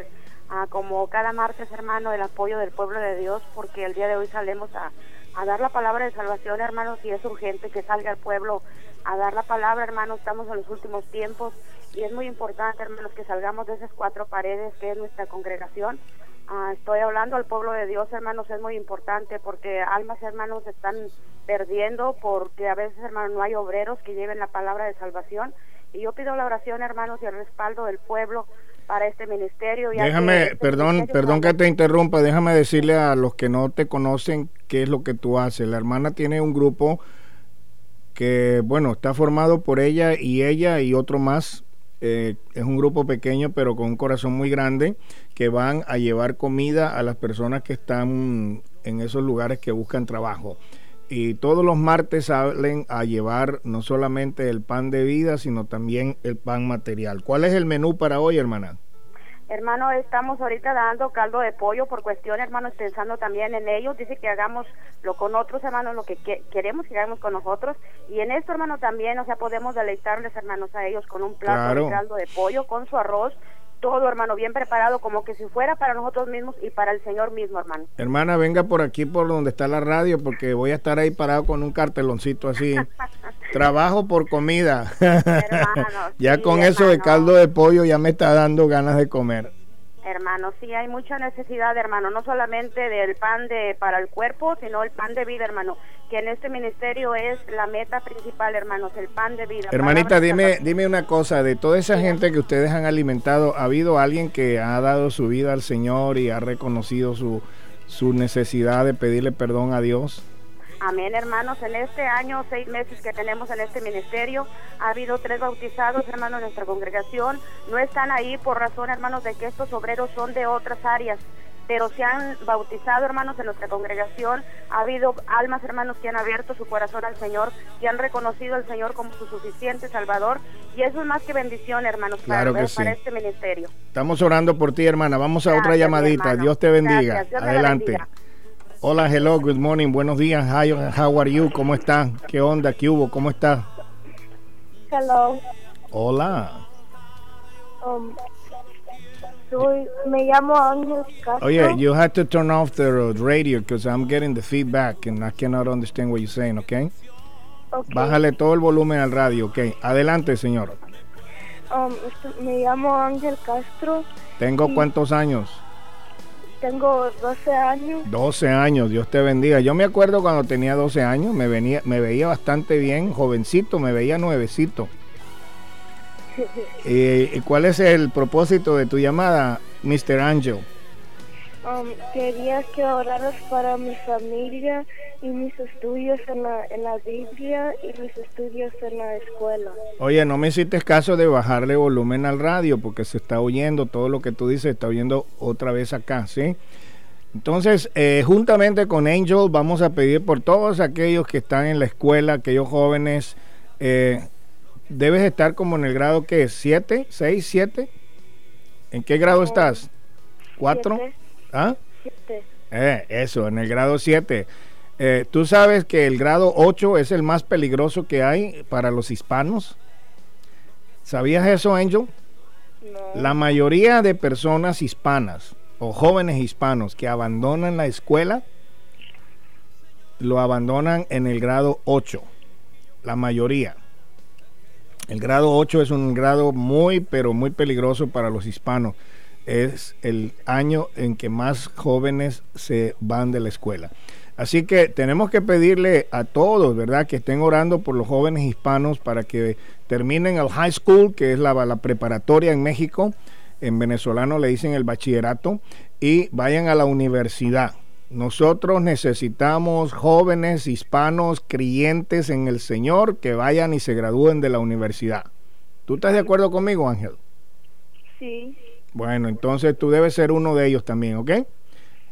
[SPEAKER 15] como cada martes, hermano, el apoyo del pueblo de Dios, porque el día de hoy salemos a, dar la palabra de salvación, hermanos, y es urgente que salga el pueblo a dar la palabra, hermanos. Estamos en los últimos tiempos y es muy importante, hermanos, que salgamos de esas cuatro paredes que es nuestra congregación. Ah, estoy hablando al pueblo de Dios, hermanos, es muy importante porque almas, hermanos, están perdiendo porque a veces, hermanos, no hay obreros que lleven la palabra de salvación. Y yo pido la oración, hermanos, y el respaldo del pueblo para este ministerio. ya
[SPEAKER 3] Déjame,
[SPEAKER 15] este
[SPEAKER 3] perdón,
[SPEAKER 15] ministerio
[SPEAKER 3] perdón que te interrumpa, déjame decirle a los que no te conocen qué es lo que tú haces. La hermana tiene un grupo que, bueno, está formado por ella y ella y otro más. Eh, es un grupo pequeño, pero con un corazón muy grande, que van a llevar comida a las personas que están en esos lugares que buscan trabajo. Y todos los martes salen a llevar no solamente el pan de vida, sino también el pan material. ¿Cuál es el menú para hoy, hermana?
[SPEAKER 15] Hermano, estamos ahorita dando caldo de pollo por cuestión, hermanos, pensando también en ellos. Dice que hagamos lo con otros, hermanos, lo que que- queremos que hagamos con nosotros. Y en esto, hermano, también, o sea, podemos deleitarles, hermanos, a ellos con un plato
[SPEAKER 3] Claro.
[SPEAKER 15] de caldo de pollo, con su arroz, todo, hermano, bien preparado, como que si fuera para nosotros mismos y para el Señor mismo, hermano.
[SPEAKER 3] Hermana, venga por aquí, por donde está la radio, porque voy a estar ahí parado con un carteloncito así. Trabajo por comida. ya
[SPEAKER 15] sí,
[SPEAKER 3] con eso de
[SPEAKER 15] hermano.
[SPEAKER 3] caldo de pollo ya me está dando ganas de comer.
[SPEAKER 15] Hermano, sí hay mucha necesidad, hermano, no solamente del pan de para el cuerpo, sino el pan de vida, hermano, que en este ministerio es la meta principal, hermanos, el pan de vida.
[SPEAKER 3] Hermanita,
[SPEAKER 15] de
[SPEAKER 3] dime, dime una cosa, de toda esa gente que ustedes han alimentado, ¿ha habido alguien que ha dado su vida al Señor y ha reconocido su, su necesidad de pedirle perdón a Dios?
[SPEAKER 15] Amén, hermanos. En este año, seis meses que tenemos en este ministerio, ha habido tres bautizados, hermanos, en nuestra congregación. No están ahí por razón, hermanos, de que estos obreros son de otras áreas, pero se han bautizado, hermanos, en nuestra congregación. Ha habido almas, hermanos, que han abierto su corazón al Señor, que han reconocido al Señor como su suficiente Salvador. Y eso es más que bendición, hermanos,
[SPEAKER 3] Claro
[SPEAKER 15] para,
[SPEAKER 3] que
[SPEAKER 15] para
[SPEAKER 3] sí.
[SPEAKER 15] este ministerio.
[SPEAKER 3] Estamos orando por ti, hermana. Vamos a otra
[SPEAKER 15] Gracias,
[SPEAKER 3] llamadita.
[SPEAKER 15] hermano.
[SPEAKER 3] Dios te bendiga.
[SPEAKER 15] Dios
[SPEAKER 3] Adelante.
[SPEAKER 15] bendiga.
[SPEAKER 3] Hola, hello, good morning, buenos días. Hi, how are you? ¿Cómo está? ¿Qué onda? ¿Qué hubo? ¿Cómo está?
[SPEAKER 16] Hello.
[SPEAKER 3] Hola.
[SPEAKER 16] Um, soy, me llamo Ángel Castro.
[SPEAKER 3] Oye, you have to turn off the radio because I'm getting the feedback and I cannot understand what you're saying, okay?
[SPEAKER 16] Ok.
[SPEAKER 3] Bájale todo el volumen al radio, ok. Adelante, señor.
[SPEAKER 16] Um, me llamo Ángel Castro.
[SPEAKER 3] ¿Tengo cuántos años?
[SPEAKER 16] Tengo 12 años.
[SPEAKER 3] 12 años, Dios te bendiga. Yo me acuerdo cuando tenía 12 años, me, venía, me veía bastante bien, jovencito, me veía nuevecito. Eh, ¿Y cuál es el propósito de tu llamada, Mr. Angel?
[SPEAKER 16] Um, quería que oraras para mi familia y mis estudios en la, en la Biblia y mis estudios en la escuela.
[SPEAKER 3] Oye, no me hiciste caso de bajarle volumen al radio porque se está oyendo todo lo que tú dices, se está oyendo otra vez acá, ¿sí? Entonces, eh, juntamente con Angel vamos a pedir por todos aquellos que están en la escuela, aquellos jóvenes, eh, debes estar como en el grado que es, ¿siete? ¿Seis? ¿Siete? ¿En qué grado estás? ¿Cuatro?
[SPEAKER 16] Siete.
[SPEAKER 3] ¿Ah?
[SPEAKER 16] Siete.
[SPEAKER 3] Eh, eso, en el grado 7. Eh, ¿Tú sabes que el grado 8 es el más peligroso que hay para los hispanos? ¿Sabías eso, Angel? La mayoría de personas hispanas o jóvenes hispanos que abandonan la escuela lo abandonan en el grado 8. La mayoría. El grado 8 es un grado muy, pero muy peligroso para los hispanos. Es el año en que más jóvenes se van de la escuela. Así que tenemos que pedirle a todos, ¿verdad?, que estén orando por los jóvenes hispanos para que terminen el high school, que es la, la preparatoria en México. En venezolano le dicen el bachillerato, y vayan a la universidad. Nosotros necesitamos jóvenes hispanos creyentes en el Señor que vayan y se gradúen de la universidad. ¿Tú estás de acuerdo conmigo, Ángel?
[SPEAKER 16] Sí.
[SPEAKER 3] Bueno, entonces tú debes ser uno de ellos también, ¿ok?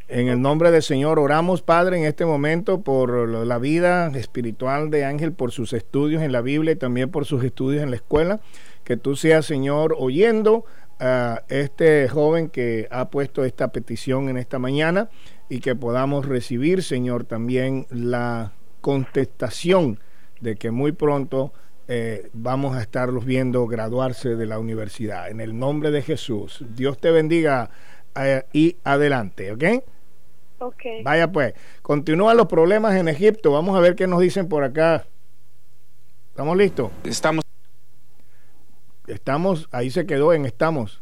[SPEAKER 3] En el nombre del Señor oramos, Padre, en este momento por la vida espiritual de Ángel, por sus estudios en la Biblia y también por sus estudios en la escuela. Que tú seas, Señor, oyendo a este joven que ha puesto esta petición en esta mañana y que podamos recibir, Señor, también la contestación de que muy pronto eh, vamos a estarlos viendo graduarse de la universidad. En el nombre de Jesús. Dios te bendiga eh, y adelante, ¿ok?
[SPEAKER 16] Ok.
[SPEAKER 3] Vaya pues, continúan los problemas en Egipto. Vamos a ver qué nos dicen por acá. ¿Estamos listos?
[SPEAKER 17] Estamos.
[SPEAKER 3] Estamos, ahí se quedó en estamos.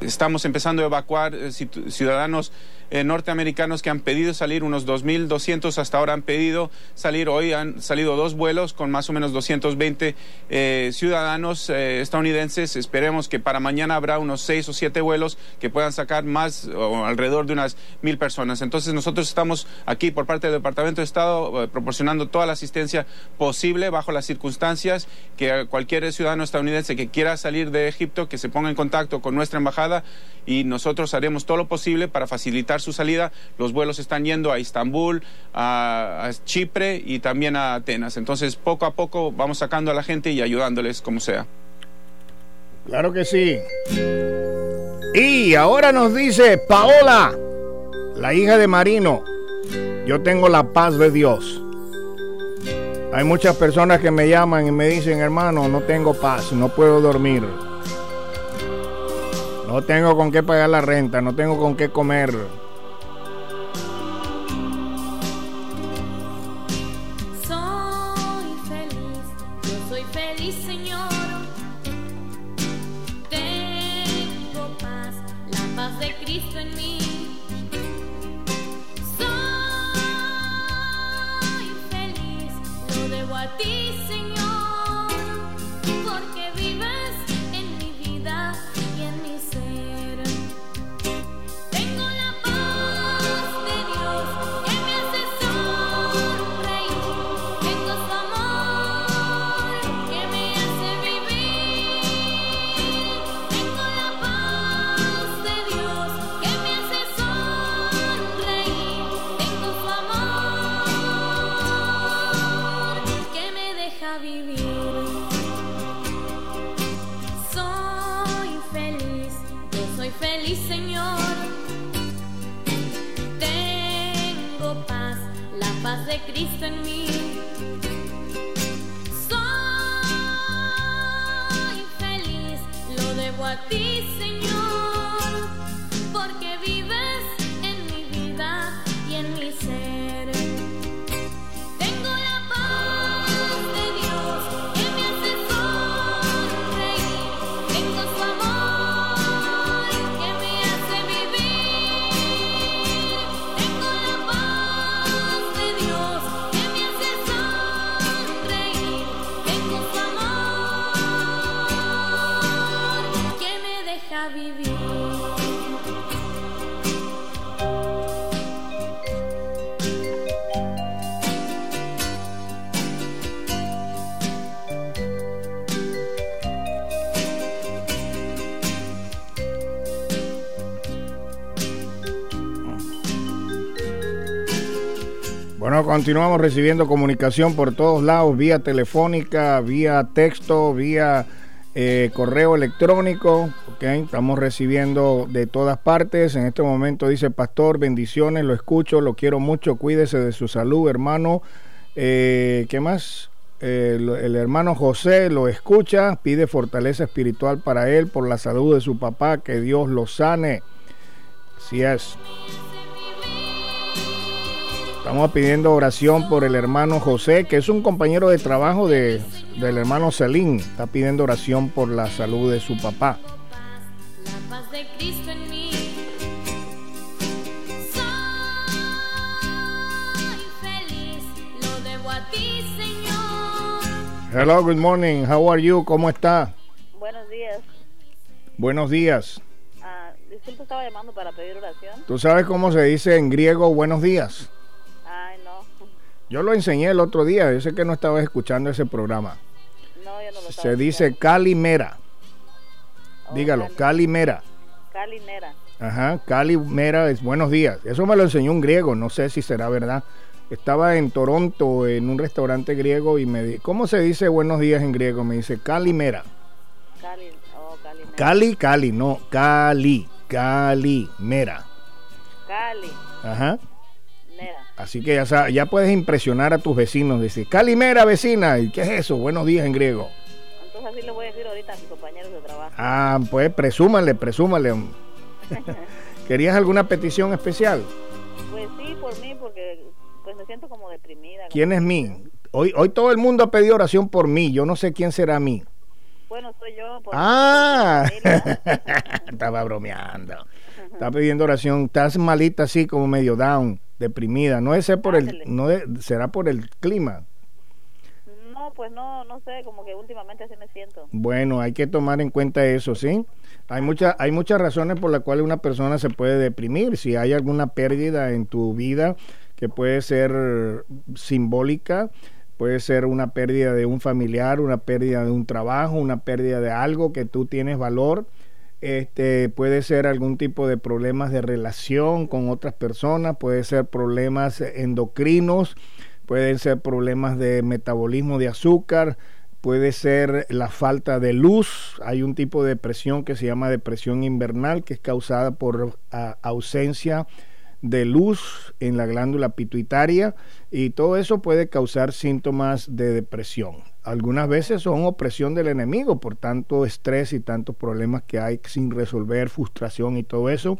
[SPEAKER 17] Estamos empezando a evacuar eh, ciudadanos eh, norteamericanos que han pedido salir, unos 2.200 hasta ahora han pedido salir. Hoy han salido dos vuelos con más o menos 220 eh, ciudadanos eh, estadounidenses. Esperemos que para mañana habrá unos seis o siete vuelos que puedan sacar más o alrededor de unas mil personas. Entonces nosotros estamos aquí por parte del Departamento de Estado proporcionando toda la asistencia posible bajo las circunstancias que cualquier ciudadano estadounidense que quiera salir de Egipto que se ponga en contacto con nuestra embajada y nosotros haremos todo lo posible para facilitar su salida. Los vuelos están yendo a Estambul, a, a Chipre y también a Atenas. Entonces poco a poco vamos sacando a la gente y ayudándoles como sea.
[SPEAKER 3] Claro que sí. Y ahora nos dice Paola, la hija de Marino, yo tengo la paz de Dios. Hay muchas personas que me llaman y me dicen, hermano, no tengo paz, no puedo dormir. No tengo con qué pagar la renta, no tengo con qué comer.
[SPEAKER 4] Paz de
[SPEAKER 3] continuamos recibiendo comunicación por todos lados, vía telefónica, vía texto, vía eh, correo electrónico. ¿ok? Estamos recibiendo de todas partes. En este momento dice Pastor, bendiciones, lo escucho, lo quiero mucho, cuídese de su salud, hermano. Eh, ¿Qué más? Eh, lo- el hermano José lo escucha, pide fortaleza espiritual para él por la salud de su papá, que Dios lo sane. Así es. Estamos pidiendo oración por el hermano José, que es un compañero de trabajo de, del hermano Celín. Está pidiendo oración por la salud de su papá.
[SPEAKER 4] La paz de Cristo en mí.
[SPEAKER 3] Hello, good morning. How are you? ¿Cómo está?
[SPEAKER 18] Buenos días.
[SPEAKER 3] Buenos días.
[SPEAKER 18] Ah, disculpe, estaba llamando para pedir oración.
[SPEAKER 3] ¿Tú sabes cómo se dice en griego buenos días? Yo lo enseñé el otro día. Yo sé que no estabas escuchando ese programa.
[SPEAKER 18] No, yo no lo
[SPEAKER 3] Se dice calimera. Dígalo, Cali Mera.
[SPEAKER 18] Cali Nera.
[SPEAKER 3] Ajá, Cali Mera es buenos días. Eso me lo enseñó un griego, no sé si será verdad. Estaba en Toronto en un restaurante griego y me di, ¿cómo se dice buenos días en griego? Me dice Cali Mera.
[SPEAKER 18] Cali, oh, Cali Nera.
[SPEAKER 3] Cali, Cali, no, Cali, Cali Mera.
[SPEAKER 18] Cali
[SPEAKER 3] Ajá. Así que ya, sa- ya puedes impresionar a tus vecinos. Decir, Calimera, vecina. ¿Y qué es eso? Buenos días en griego.
[SPEAKER 18] Entonces así le voy a decir ahorita a mis compañeros de trabajo.
[SPEAKER 3] Ah, pues presúmale, presúmale. ¿Querías alguna petición especial?
[SPEAKER 18] Pues sí, por mí, porque pues me siento como deprimida.
[SPEAKER 3] ¿Quién es mí? Hoy, hoy todo el mundo ha pedido oración por mí. Yo no sé quién será mí.
[SPEAKER 18] Bueno, soy yo. Por
[SPEAKER 3] Ah, estaba bromeando. Está pidiendo oración. Estás malita así como medio down, deprimida. No es ser por el, no es- será por el clima.
[SPEAKER 18] No, pues no, no sé, como que últimamente así me siento.
[SPEAKER 3] Bueno, hay que tomar en cuenta eso, ¿sí? Hay, muchas hay muchas razones por las cuales una persona se puede deprimir. Si hay alguna pérdida en tu vida que puede ser simbólica, puede ser una pérdida de un familiar, una pérdida de un trabajo, una pérdida de algo que tú tienes valor. Este, puede ser algún tipo de problemas de relación con otras personas, puede ser problemas endocrinos, pueden ser problemas de metabolismo de azúcar, puede ser la falta de luz. Hay un tipo de depresión que se llama depresión invernal, que es causada por ausencia de luz en la glándula pituitaria y todo eso puede causar síntomas de depresión. Algunas veces son opresión del enemigo por tanto estrés y tantos problemas que hay sin resolver, frustración y todo eso.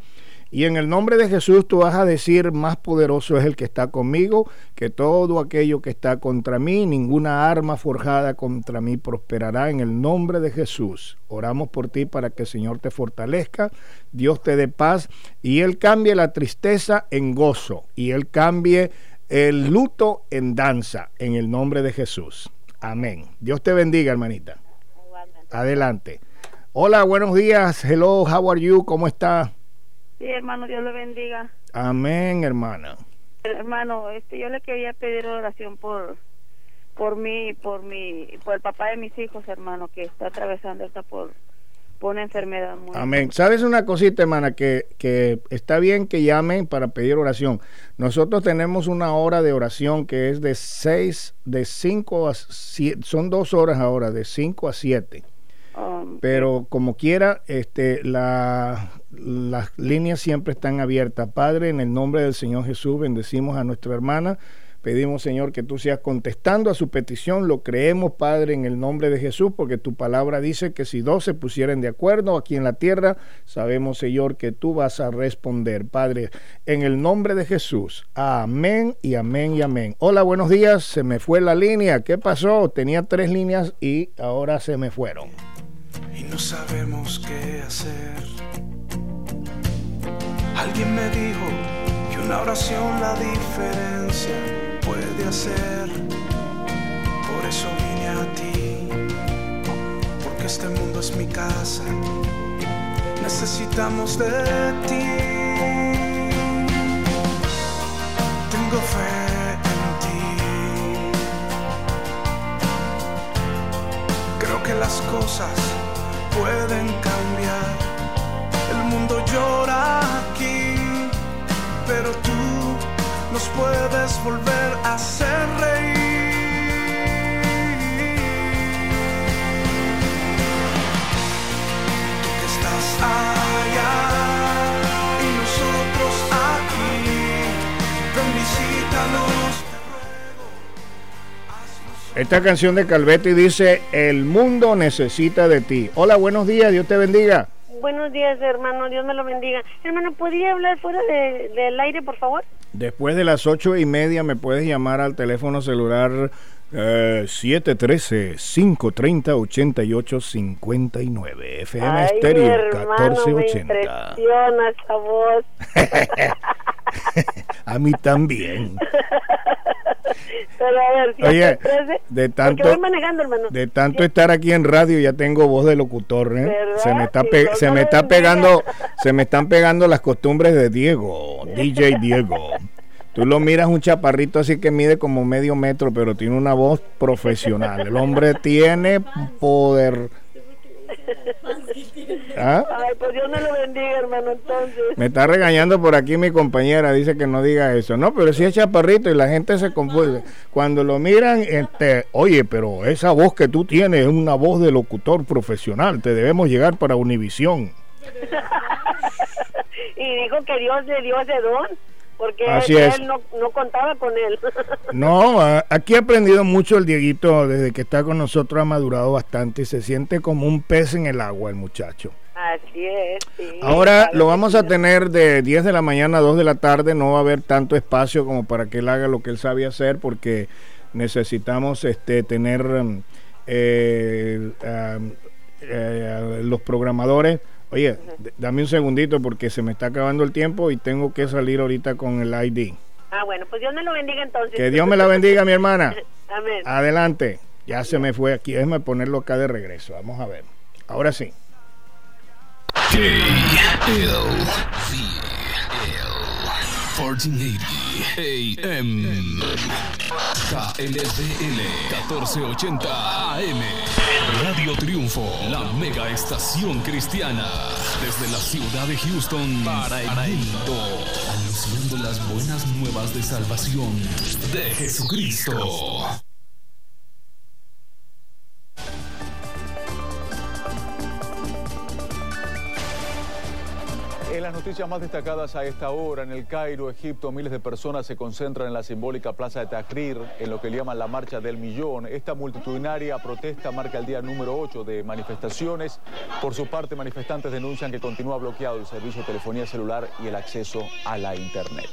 [SPEAKER 3] Y en el nombre de Jesús tú vas a decir, más poderoso es el que está conmigo que todo aquello que está contra mí, ninguna arma forjada contra mí prosperará en el nombre de Jesús. Oramos por ti para que el Señor te fortalezca, Dios te dé paz y Él cambie la tristeza en gozo y Él cambie el luto en danza en el nombre de Jesús. Amén. Dios te bendiga, hermanita. Adelante. Hola, buenos días. Hello, how are you? ¿Cómo está?
[SPEAKER 18] Sí, hermano, Dios le bendiga.
[SPEAKER 3] Amén, hermana.
[SPEAKER 18] Hermano, este, yo le quería pedir oración por por mí, por mi, por el papá de mis hijos, hermano, que está atravesando esta por, por una enfermedad muy
[SPEAKER 3] Amén. ¿Sabes una cosita, hermana? Que, que está bien que llamen para pedir oración. Nosotros tenemos una hora de oración que es de 6, de 5 a 7, son dos horas ahora, de 5 a 7.
[SPEAKER 18] Um,
[SPEAKER 3] Pero como quiera, este, la, las líneas siempre están abiertas. Padre, en el nombre del Señor Jesús, bendecimos a nuestra hermana. Pedimos, Señor, que tú seas contestando a su petición. Lo creemos, Padre, en el nombre de Jesús, porque tu palabra dice que si dos se pusieren de acuerdo aquí en la tierra, sabemos, Señor, que tú vas a responder. Padre, en el nombre de Jesús. Amén y amén y amén. Hola, buenos días. Se me fue la línea. ¿Qué pasó? Tenía tres líneas y ahora se me fueron.
[SPEAKER 13] y no sabemos qué hacer. Alguien me dijo que una oración la diferencia puede hacer. Por eso vine a ti, porque este mundo es mi casa. Necesitamos de ti. Tengo fe en ti. Creo que las cosas pueden cambiar. El mundo llora aquí, pero tú nos puedes volver hacer reír. Tú que estás allá y nosotros aquí, ven visítanos.
[SPEAKER 3] Esta canción de Calvetti dice, el mundo necesita de ti. Hola, buenos días, Dios te bendiga.
[SPEAKER 19] Buenos días, hermano. Dios me lo bendiga. Hermano, ¿podría hablar fuera de- del aire, por favor?
[SPEAKER 3] Después de las ocho y media me puedes llamar al teléfono celular eh, 713-530-8859. FM
[SPEAKER 19] Ay,
[SPEAKER 3] Estéreo
[SPEAKER 19] hermano, me
[SPEAKER 3] 1480.
[SPEAKER 19] impresiona esa voz.
[SPEAKER 3] A mí también.
[SPEAKER 19] Pero a ver,
[SPEAKER 3] Oye,
[SPEAKER 19] 713,
[SPEAKER 3] de tanto,
[SPEAKER 19] voy manejando, hermano.
[SPEAKER 3] de tanto estar aquí en radio ya tengo voz de locutor. ¿eh? Se me está, pe- se
[SPEAKER 19] me
[SPEAKER 3] está pegando, se me están pegando las costumbres de Diego, DJ Diego. Tú lo miras un chaparrito así que mide como medio metro, pero tiene una voz profesional. El hombre tiene poder. ¿Ah?
[SPEAKER 19] Ay, pues Dios me lo bendiga, hermano, entonces.
[SPEAKER 3] Me está regañando por aquí mi compañera, dice que no diga eso. No, pero si es chaparrito y la gente se confunde. Cuando lo miran, este, oye, pero esa voz que tú tienes es una voz de locutor profesional, te debemos llegar para Univisión.
[SPEAKER 19] y dijo que Dios le dio ese don, porque
[SPEAKER 3] Así
[SPEAKER 19] él
[SPEAKER 3] es.
[SPEAKER 19] no, no contaba con él.
[SPEAKER 3] No, aquí he aprendido mucho el Dieguito, desde que está con nosotros ha madurado bastante y se siente como un pez en el agua el muchacho.
[SPEAKER 19] Así es, sí.
[SPEAKER 3] Ahora lo vamos a tener de 10 de la mañana a 2 de la tarde, no va a haber tanto espacio como para que él haga lo que él sabe hacer porque necesitamos este tener eh, um, eh, los programadores. Oye, dame un segundito porque se me está acabando el tiempo y tengo que salir ahorita con el ID.
[SPEAKER 19] Ah, bueno, pues Dios me lo bendiga entonces.
[SPEAKER 3] Que Dios me la bendiga, mi hermana.
[SPEAKER 19] Amén.
[SPEAKER 3] Adelante. Ya se me fue aquí. Déjame ponerlo acá de regreso. Vamos a ver. Ahora sí.
[SPEAKER 20] AM KLDL 1480 AM Radio Triunfo, la mega estación cristiana. Desde la ciudad de Houston para el mundo. Anunciando las buenas nuevas de salvación de Jesucristo.
[SPEAKER 21] En las noticias más destacadas a esta hora, en el Cairo, Egipto, miles de personas se concentran en la simbólica plaza de Tahrir, en lo que llaman la Marcha del Millón. Esta multitudinaria protesta marca el día número 8 de manifestaciones. Por su parte, manifestantes denuncian que continúa bloqueado el servicio de telefonía celular y el acceso a la Internet.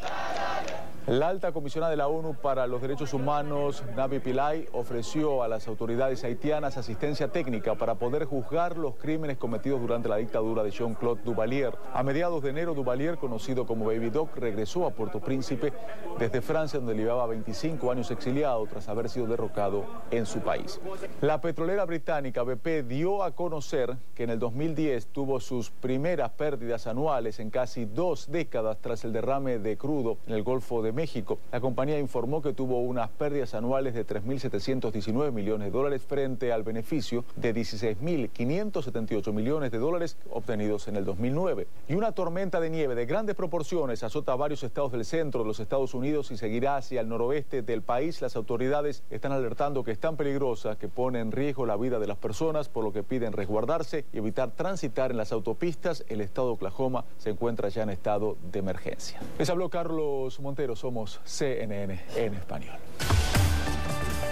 [SPEAKER 21] La alta comisionada de la ONU para los Derechos Humanos, Navi Pillay, ofreció a las autoridades haitianas asistencia técnica para poder juzgar los crímenes cometidos durante la dictadura de Jean-Claude Duvalier. A mediados de enero, Duvalier, conocido como Baby Doc, regresó a Puerto Príncipe desde Francia, donde llevaba 25 años exiliado tras haber sido derrocado en su país. La petrolera británica BP dio a conocer que en el 2010 tuvo sus primeras pérdidas anuales en casi dos décadas tras el derrame de crudo en el Golfo de México. La compañía informó que tuvo unas pérdidas anuales de 3.719 millones de dólares frente al beneficio de 16.578 millones de dólares obtenidos en el 2009. Y una tormenta de nieve de grandes proporciones azota varios estados del centro de los Estados Unidos y seguirá hacia el noroeste del país. Las autoridades están alertando que es tan peligrosa que pone en riesgo la vida de las personas, por lo que piden resguardarse y evitar transitar en las autopistas. El estado de Oklahoma se encuentra ya en estado de emergencia. Les habló Carlos Montero, somos CNN en español.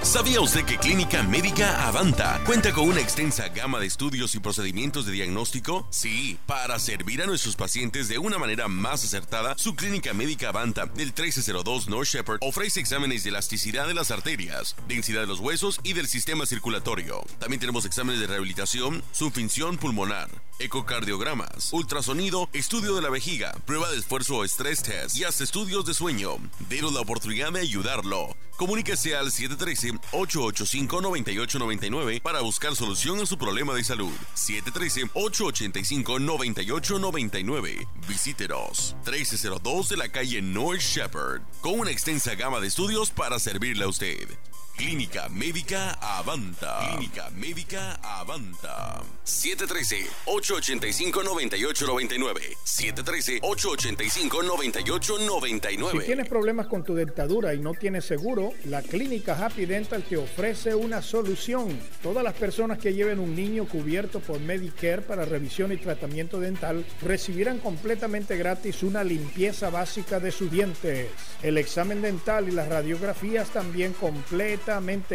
[SPEAKER 22] ¿Sabía usted que Clínica Médica Avanta cuenta con una extensa gama de estudios y procedimientos de diagnóstico? Sí, para servir a nuestros pacientes de una manera más acertada, su Clínica Médica Avanta del 1302 North Shepherd ofrece exámenes de elasticidad de las arterias, densidad de los huesos y del sistema circulatorio. También tenemos exámenes de rehabilitación, subfinción pulmonar, ecocardiogramas, ultrasonido, estudio de la vejiga, prueba de esfuerzo o stress test y hasta estudios de sueño. Denos la oportunidad de ayudarlo. Comuníquese al 713-885-9899 para buscar solución a su problema de salud. 713-885-9899. Visítenos. 1302 de la calle North Shepherd. Con una extensa gama de estudios para servirle a usted. Clínica Médica Avanta. Clínica Médica Avanta. 713-885-9899. 713-885-9899.
[SPEAKER 3] Si tienes problemas con tu dentadura y no tienes seguro, la clínica Happy Dental te ofrece una solución. Todas las personas que lleven un niño cubierto por Medicare para revisión y tratamiento dental recibirán completamente gratis una limpieza básica de sus dientes. El examen dental y las radiografías también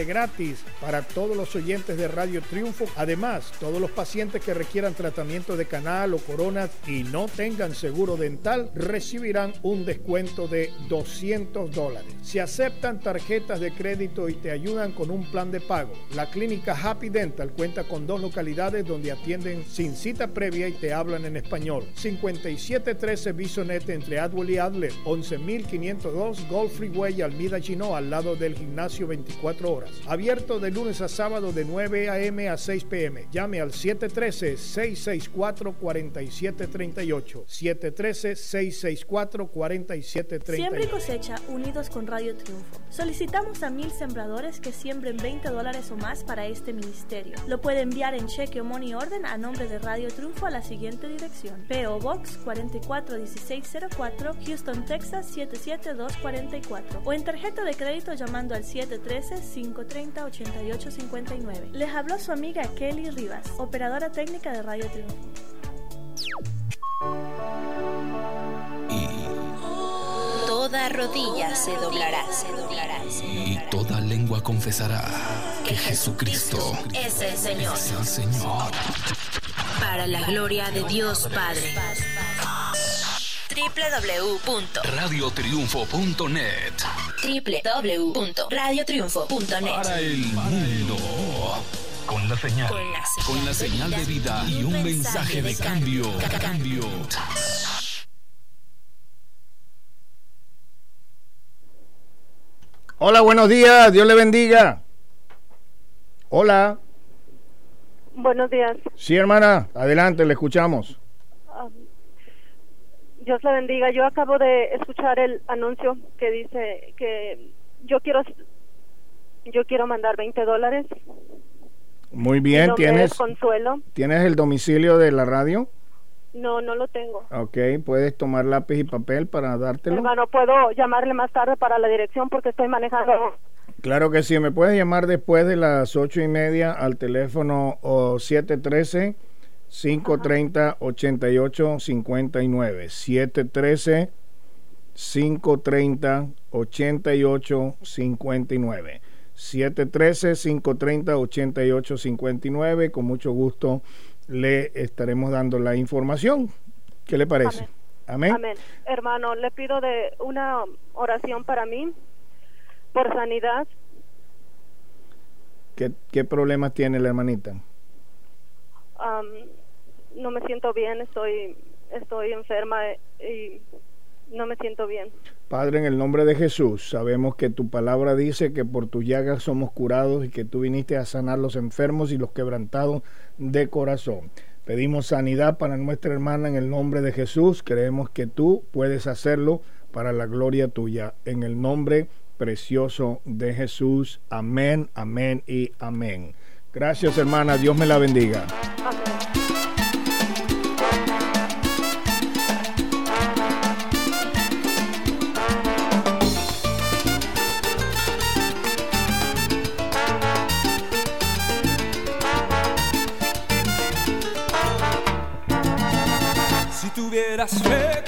[SPEAKER 3] gratis para todos los oyentes de Radio Triunfo. Además, todos los pacientes que requieran tratamiento de canal o coronas y no tengan seguro dental recibirán un descuento de 200 dólares. Se aceptan tarjetas de crédito y te ayudan con un plan de pago. La clínica Happy Dental cuenta con dos localidades donde atienden sin cita previa y te hablan en español. 5713 Bisonet entre Adwell y Adler, 11502 Golf Freeway Almida Chino al lado del gimnasio 24 24 horas. Abierto de lunes a sábado de 9 a.m. a 6 p.m. Llame al 713-664-4738. 713-664-4738.
[SPEAKER 23] Siembra y cosecha unidos con Radio Triunfo. Solicitamos a mil sembradores que siembren 20 dólares o más para este ministerio. Lo puede enviar en cheque o money orden a nombre de Radio Triunfo a la siguiente dirección. PO Box 441604, Houston, Texas 77244 o en tarjeta de crédito llamando al 713-530-8859. Les habló su amiga Kelly Rivas, operadora técnica de Radio Triunfo.
[SPEAKER 24] Toda rodilla se doblará, se doblará, se
[SPEAKER 20] Y toda lengua confesará que Jesucristo
[SPEAKER 24] es el Señor.
[SPEAKER 20] es el Señor.
[SPEAKER 24] Para la gloria de Dios Padre.
[SPEAKER 20] Radiotriunfo.net
[SPEAKER 24] www.radiotriunfo.net
[SPEAKER 20] Para el mundo. Con la señal.
[SPEAKER 24] Con la señal,
[SPEAKER 20] Con la señal de vida y un mensaje de cambio. Cambio.
[SPEAKER 3] Hola, buenos días. Dios le bendiga. Hola.
[SPEAKER 19] Buenos días.
[SPEAKER 3] Sí, hermana. Adelante, le escuchamos.
[SPEAKER 19] Dios la bendiga. Yo acabo de escuchar el anuncio que dice que yo quiero yo quiero mandar 20 dólares.
[SPEAKER 3] Muy bien. ¿Tienes,
[SPEAKER 19] es Consuelo.
[SPEAKER 3] ¿Tienes el domicilio de la radio?
[SPEAKER 19] No, no lo tengo.
[SPEAKER 3] Ok. ¿Puedes tomar lápiz y papel para dártelo?
[SPEAKER 19] Hermano, puedo llamarle más tarde para la dirección porque estoy manejando.
[SPEAKER 3] Claro que sí, me puedes llamar después de las ocho y media al teléfono oh, 713 530 8859 713 530 8859 713 530 8859 con mucho gusto le estaremos dando la información. ¿Qué le parece? Amén.
[SPEAKER 19] Amén. Hermano, le pido de una oración para mí por sanidad.
[SPEAKER 3] ¿Qué, qué problemas tiene la hermanita?
[SPEAKER 19] Am, no me siento bien, estoy estoy enferma y no me siento bien.
[SPEAKER 3] Padre, en el nombre de Jesús, sabemos que tu palabra dice que por tus llagas somos curados y que tú viniste a sanar los enfermos y los quebrantados de corazón. Pedimos sanidad para nuestra hermana en el nombre de Jesús. Creemos que tú puedes hacerlo para la gloria tuya. En el nombre precioso de Jesús. Amén, amén y amén. Gracias hermana, Dios me la bendiga.
[SPEAKER 2] Si tuvieras fe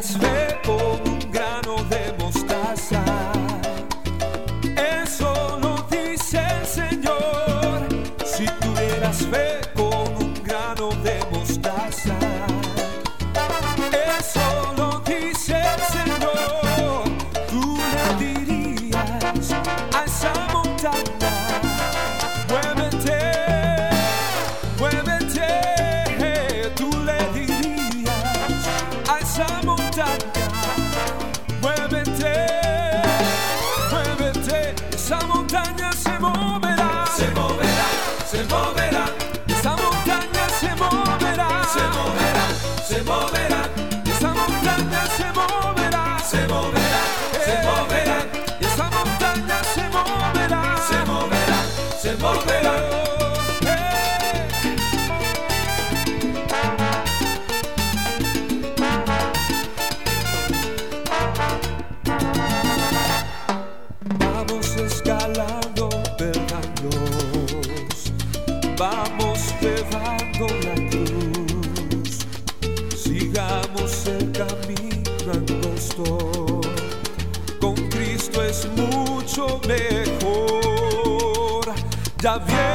[SPEAKER 2] tuvieras fe como un grano Ya viene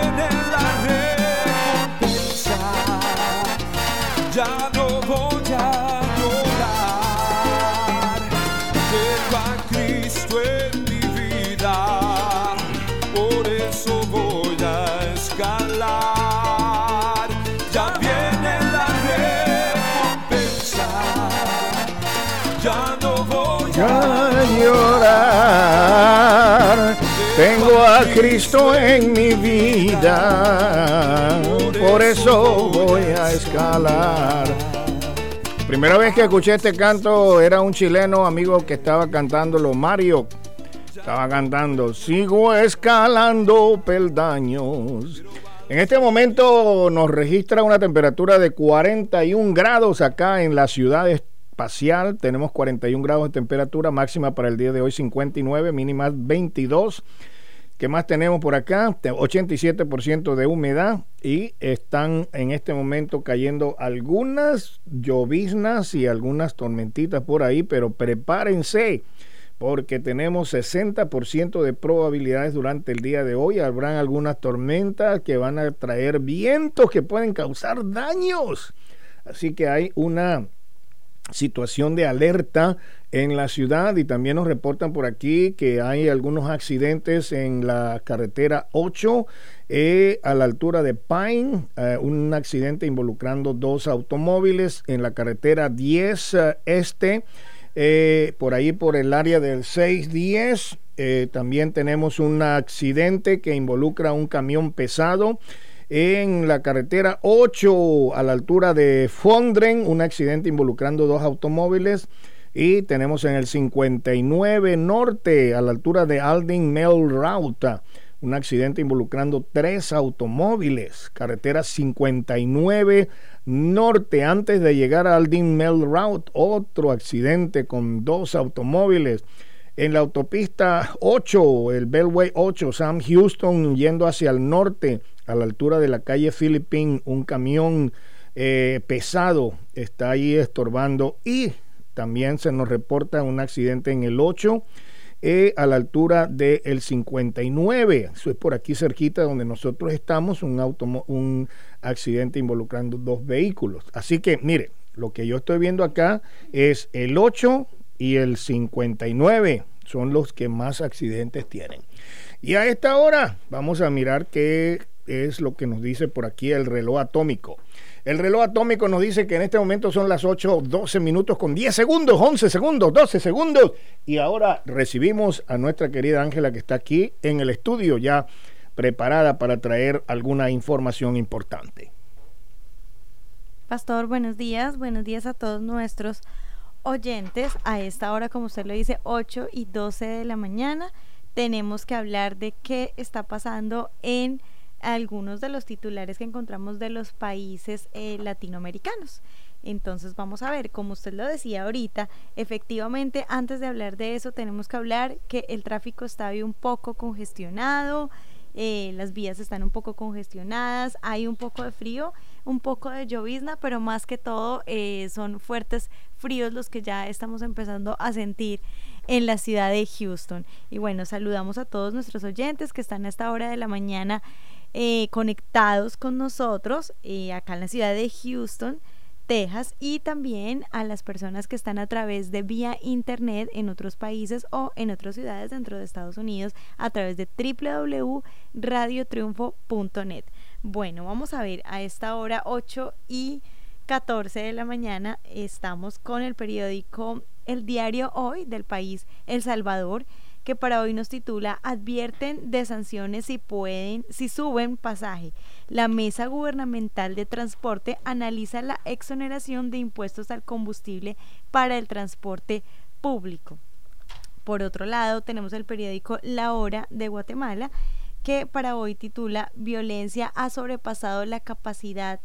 [SPEAKER 2] a Cristo en mi vida, por eso voy a escalar.
[SPEAKER 3] Primera vez que escuché este canto era un chileno amigo que estaba cantándolo, Mario. Estaba cantando, sigo escalando peldaños. En este momento nos registra una temperatura de 41 grados acá en la ciudad espacial. Tenemos 41 grados de temperatura máxima para el día de hoy 59, mínima 22. ¿Qué más tenemos por acá? Te- 87% de humedad y están en este momento cayendo algunas lloviznas y algunas tormentitas por ahí, pero prepárense porque tenemos 60% de probabilidades durante el día de hoy. Habrán algunas tormentas que van a traer vientos que pueden causar daños. Así que hay una situación de alerta en la ciudad y también nos reportan por aquí que hay algunos accidentes en la carretera 8 eh, a la altura de Pine, eh, un accidente involucrando dos automóviles en la carretera 10 eh, este, por ahí por el área del 610. eh, también tenemos un accidente que involucra un camión pesado en la carretera 8 a la altura de Fondren, un accidente involucrando dos automóviles. Y tenemos en el 59 norte, a la altura de Aldin Mel Route, un accidente involucrando tres automóviles. Carretera 59 norte, antes de llegar a Aldin Mel Route, otro accidente con dos automóviles. En la autopista 8, el Bellway 8, Sam Houston yendo hacia el norte, a la altura de la calle Philippine, un camión eh, pesado está ahí estorbando y también se nos reporta un accidente en el 8 eh, a la altura del 59. Eso es por aquí cerquita donde nosotros estamos, un, un accidente involucrando dos vehículos. Así que, mire, lo que yo estoy viendo acá es el 8 y el 59 son los que más accidentes tienen. Y a esta hora vamos a mirar qué es lo que nos dice por aquí el reloj atómico. El reloj atómico nos dice que en este momento son las 8, 12 minutos con 10 segundos, 11 segundos, 12 segundos. Y ahora recibimos a nuestra querida Ángela que está aquí en el estudio ya preparada para traer alguna información importante.
[SPEAKER 25] Pastor, buenos días, buenos días a todos nuestros oyentes. A esta hora, como usted lo dice, 8 y 12 de la mañana, tenemos que hablar de qué está pasando en algunos de los titulares que encontramos de los países eh, latinoamericanos. Entonces vamos a ver, como usted lo decía ahorita, efectivamente antes de hablar de eso tenemos que hablar que el tráfico está hoy un poco congestionado, eh, las vías están un poco congestionadas, hay un poco de frío, un poco de llovizna, pero más que todo eh, son fuertes fríos los que ya estamos empezando a sentir en la ciudad de Houston. Y bueno, saludamos a todos nuestros oyentes que están a esta hora de la mañana eh, conectados con nosotros eh, acá en la ciudad de Houston. Texas y también a las personas que están a través de vía internet en otros países o en otras ciudades dentro de Estados Unidos a través de www.radiotriunfo.net. Bueno, vamos a ver, a esta hora 8 y 14 de la mañana estamos con el periódico El Diario Hoy del país El Salvador que para hoy nos titula Advierten de sanciones si pueden, si suben pasaje. La Mesa Gubernamental de Transporte analiza la exoneración de impuestos al combustible para el transporte público. Por otro lado, tenemos el periódico La Hora de Guatemala, que para hoy titula Violencia ha sobrepasado la capacidad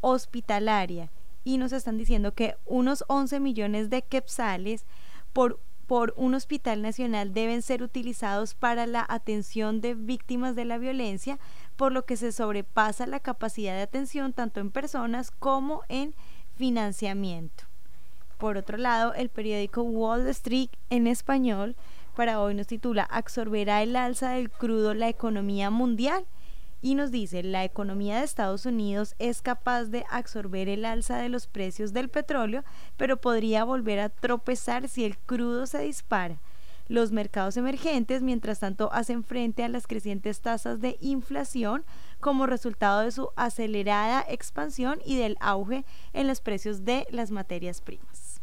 [SPEAKER 25] hospitalaria y nos están diciendo que unos 11 millones de quetzales por por un hospital nacional deben ser utilizados para la atención de víctimas de la violencia, por lo que se sobrepasa la capacidad de atención tanto en personas como en financiamiento. Por otro lado, el periódico Wall Street en español para hoy nos titula ¿Absorberá el alza del crudo la economía mundial? Y nos dice, la economía de Estados Unidos es capaz de absorber el alza de los precios del petróleo, pero podría volver a tropezar si el crudo se dispara. Los mercados emergentes, mientras tanto, hacen frente a las crecientes tasas de inflación como resultado de su acelerada expansión y del auge en los precios de las materias primas.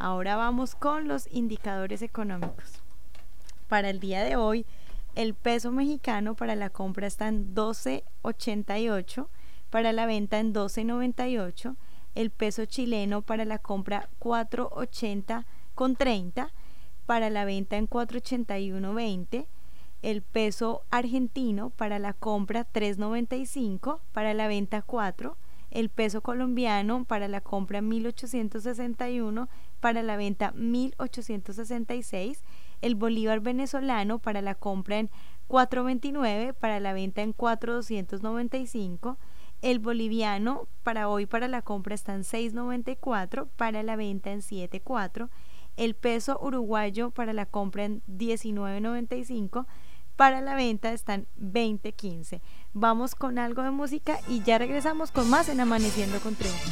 [SPEAKER 25] Ahora vamos con los indicadores económicos. Para el día de hoy, el peso mexicano para la compra está en 12.88, para la venta en 12.98, el peso chileno para la compra 4.80 con 30, para la venta en 481.20, el peso argentino para la compra 3.95, para la venta 4, el peso colombiano para la compra 1861, para la venta 1866, el bolívar venezolano para la compra en 4.29, para la venta en 4.295, el boliviano para hoy para la compra está en 6.94, para la venta en 7.4, el peso uruguayo para la compra en 19.95, para la venta están 20.15. Vamos con algo de música y ya regresamos con más en Amaneciendo con Triunfo.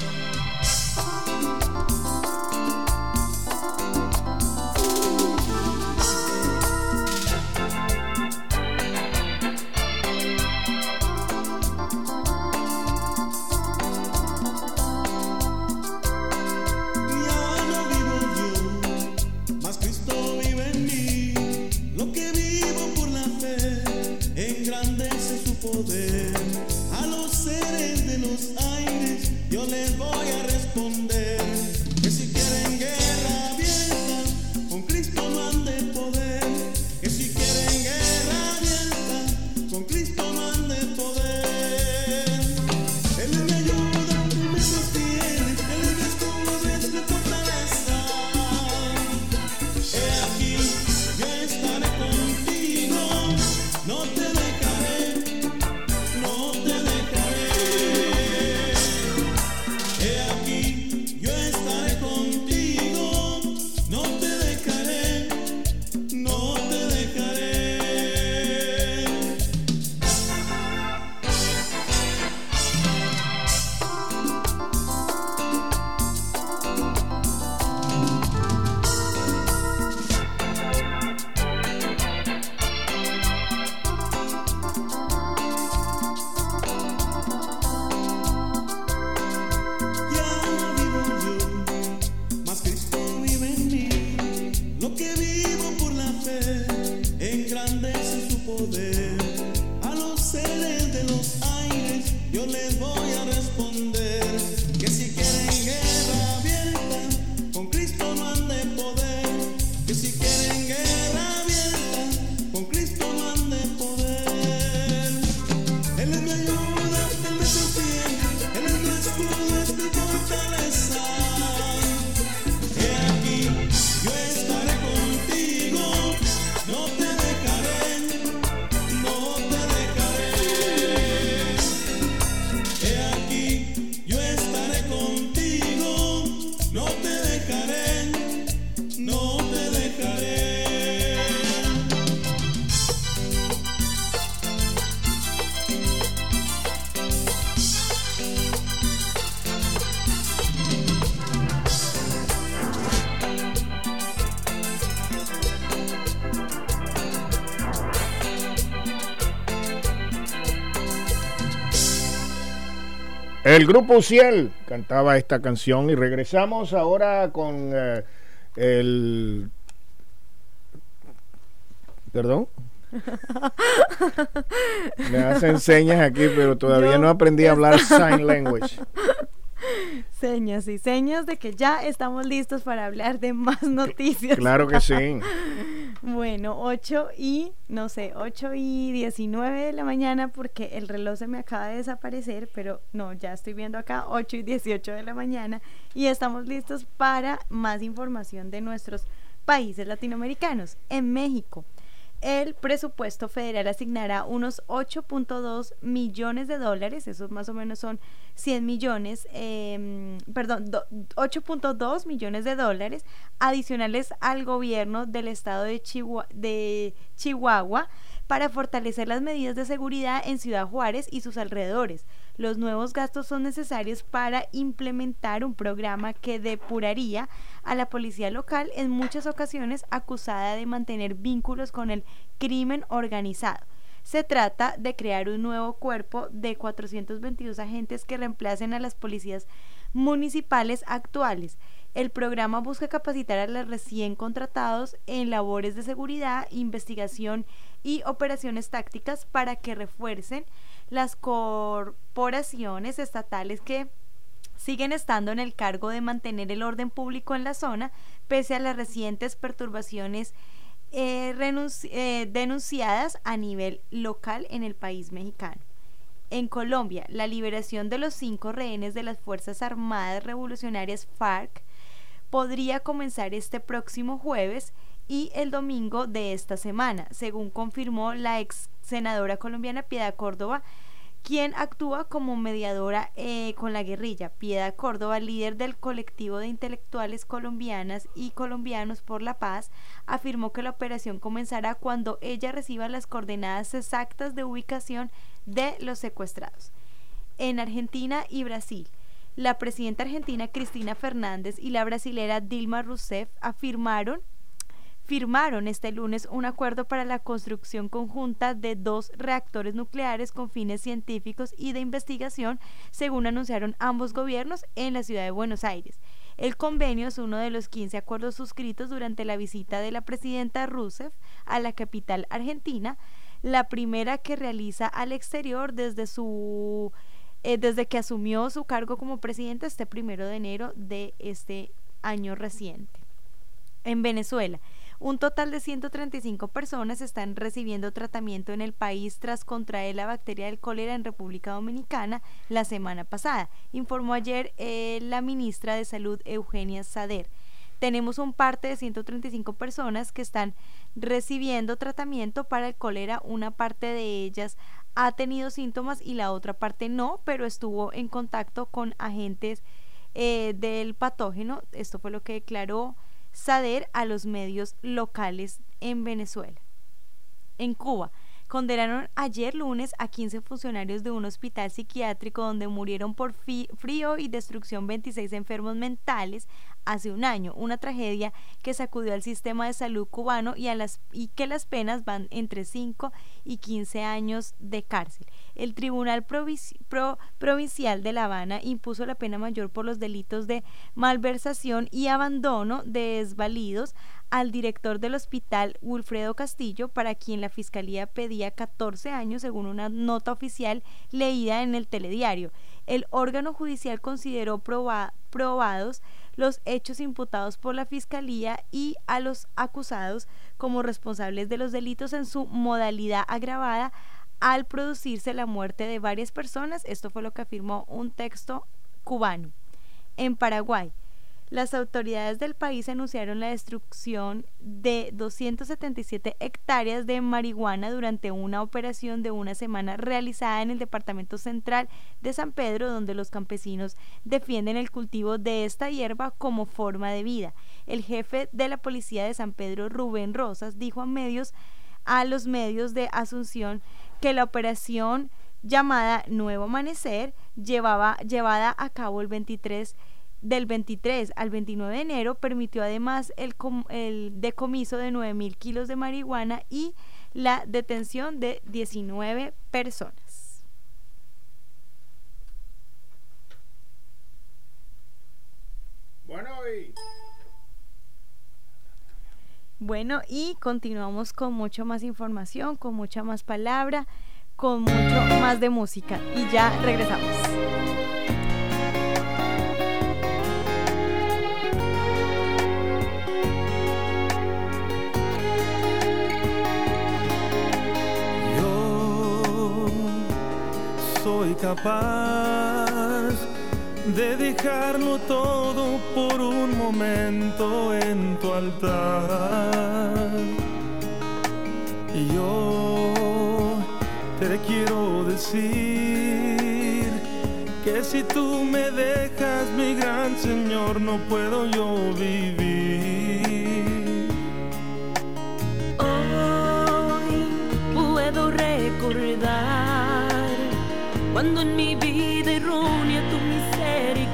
[SPEAKER 3] El grupo Ciel cantaba esta canción y regresamos ahora con eh, el... ¿Perdón? Me hacen señas aquí, pero todavía
[SPEAKER 25] Yo-
[SPEAKER 3] no aprendí a hablar sign language.
[SPEAKER 25] Señas y señas de que ya estamos listos para hablar de más noticias.
[SPEAKER 3] Claro que sí.
[SPEAKER 25] Bueno, 8 y, no sé, 8 y 19 de la mañana porque el reloj se me acaba de desaparecer, pero no, ya estoy viendo acá 8 y 18 de la mañana y estamos listos para más información de nuestros países latinoamericanos. En México, el presupuesto federal asignará unos 8.2 millones de dólares, esos más o menos son 100 millones, em, perdón, do- 8.2 millones de dólares adicionales al gobierno del estado de, de Chihuahua para fortalecer las medidas de seguridad en Ciudad Juárez y sus alrededores. Los nuevos gastos son necesarios para implementar un programa que depuraría a la policía local en muchas ocasiones acusada de mantener vínculos con el crimen organizado. Se trata de crear un nuevo cuerpo de 422 agentes que reemplacen a las policías municipales actuales. El programa busca capacitar a los recién contratados en labores de seguridad, investigación y operaciones tácticas para que refuercen las corporaciones estatales que siguen estando en el cargo de mantener el orden público en la zona, pese a las recientes perturbaciones eh, eh, denunciadas a nivel local en el país mexicano. En Colombia, la liberación de los cinco rehenes de las Fuerzas Armadas Revolucionarias FARC podría comenzar este próximo jueves y el domingo de esta semana, según confirmó la ex senadora colombiana Piedad Córdoba, quien actúa como mediadora eh, con la guerrilla. Piedad Córdoba, líder del colectivo de intelectuales colombianas y colombianos por la paz, afirmó que la operación comenzará cuando ella reciba las coordenadas exactas de ubicación de los secuestrados. En Argentina y Brasil, la presidenta argentina Cristina Fernández y la brasilera Dilma Rousseff afirmaron firmaron este lunes un acuerdo para la construcción conjunta de dos reactores nucleares con fines científicos y de investigación, según anunciaron ambos gobiernos en la ciudad de Buenos Aires. El convenio es uno de los 15 acuerdos suscritos durante la visita de la presidenta Rousseff a la capital argentina, la primera que realiza al exterior desde su eh, desde que asumió su cargo como presidenta este primero de enero de este año reciente. En Venezuela, un total de 135 personas están recibiendo tratamiento en el país tras contraer la bacteria del cólera en República Dominicana la semana pasada, informó ayer eh, la ministra de Salud Eugenia Sader. Tenemos un parte de 135 personas que están recibiendo tratamiento para el cólera, una parte de ellas ha tenido síntomas y la otra parte no, pero estuvo en contacto con agentes eh, del patógeno. Esto fue lo que declaró Sader a los medios locales en Venezuela. En Cuba, condenaron ayer lunes a 15 funcionarios de un hospital psiquiátrico donde murieron por frío y destrucción 26 enfermos mentales hace un año, una tragedia que sacudió al sistema de salud cubano y, a las, y que las penas van entre 5 y 15 años de cárcel. El Tribunal Pro- Provincial de La Habana impuso la pena mayor por los delitos de malversación y abandono de desvalidos al director del hospital Wilfredo Castillo, para quien la fiscalía pedía 14 años según una nota oficial leída en el telediario. El órgano judicial consideró proba- probados los hechos imputados por la fiscalía y a los acusados como responsables de los delitos en su modalidad agravada al producirse la muerte de varias personas. Esto fue lo que afirmó un texto cubano. En Paraguay, las autoridades del país anunciaron la destrucción de 277 hectáreas de marihuana durante una operación de una semana realizada en el departamento central de San Pedro, donde los campesinos defienden el cultivo de esta hierba como forma de vida. El jefe de la policía de San Pedro, Rubén Rosas, dijo a medios a los medios de Asunción que la operación llamada Nuevo Amanecer llevaba llevada a cabo el 23 del 23 al 29 de enero permitió además el, com- el decomiso de 9 mil kilos de marihuana y la detención de 19 personas.
[SPEAKER 3] Bueno, y
[SPEAKER 25] Bueno, y continuamos con mucho más información, con mucha más palabra, con mucho más de música. Y ya regresamos.
[SPEAKER 2] Yo soy capaz de dejarlo todo por un momento en tu altar.
[SPEAKER 26] Y yo te quiero decir que si tú me dejas, mi gran Señor, no puedo yo vivir.
[SPEAKER 7] Hoy puedo recordar cuando en mi vida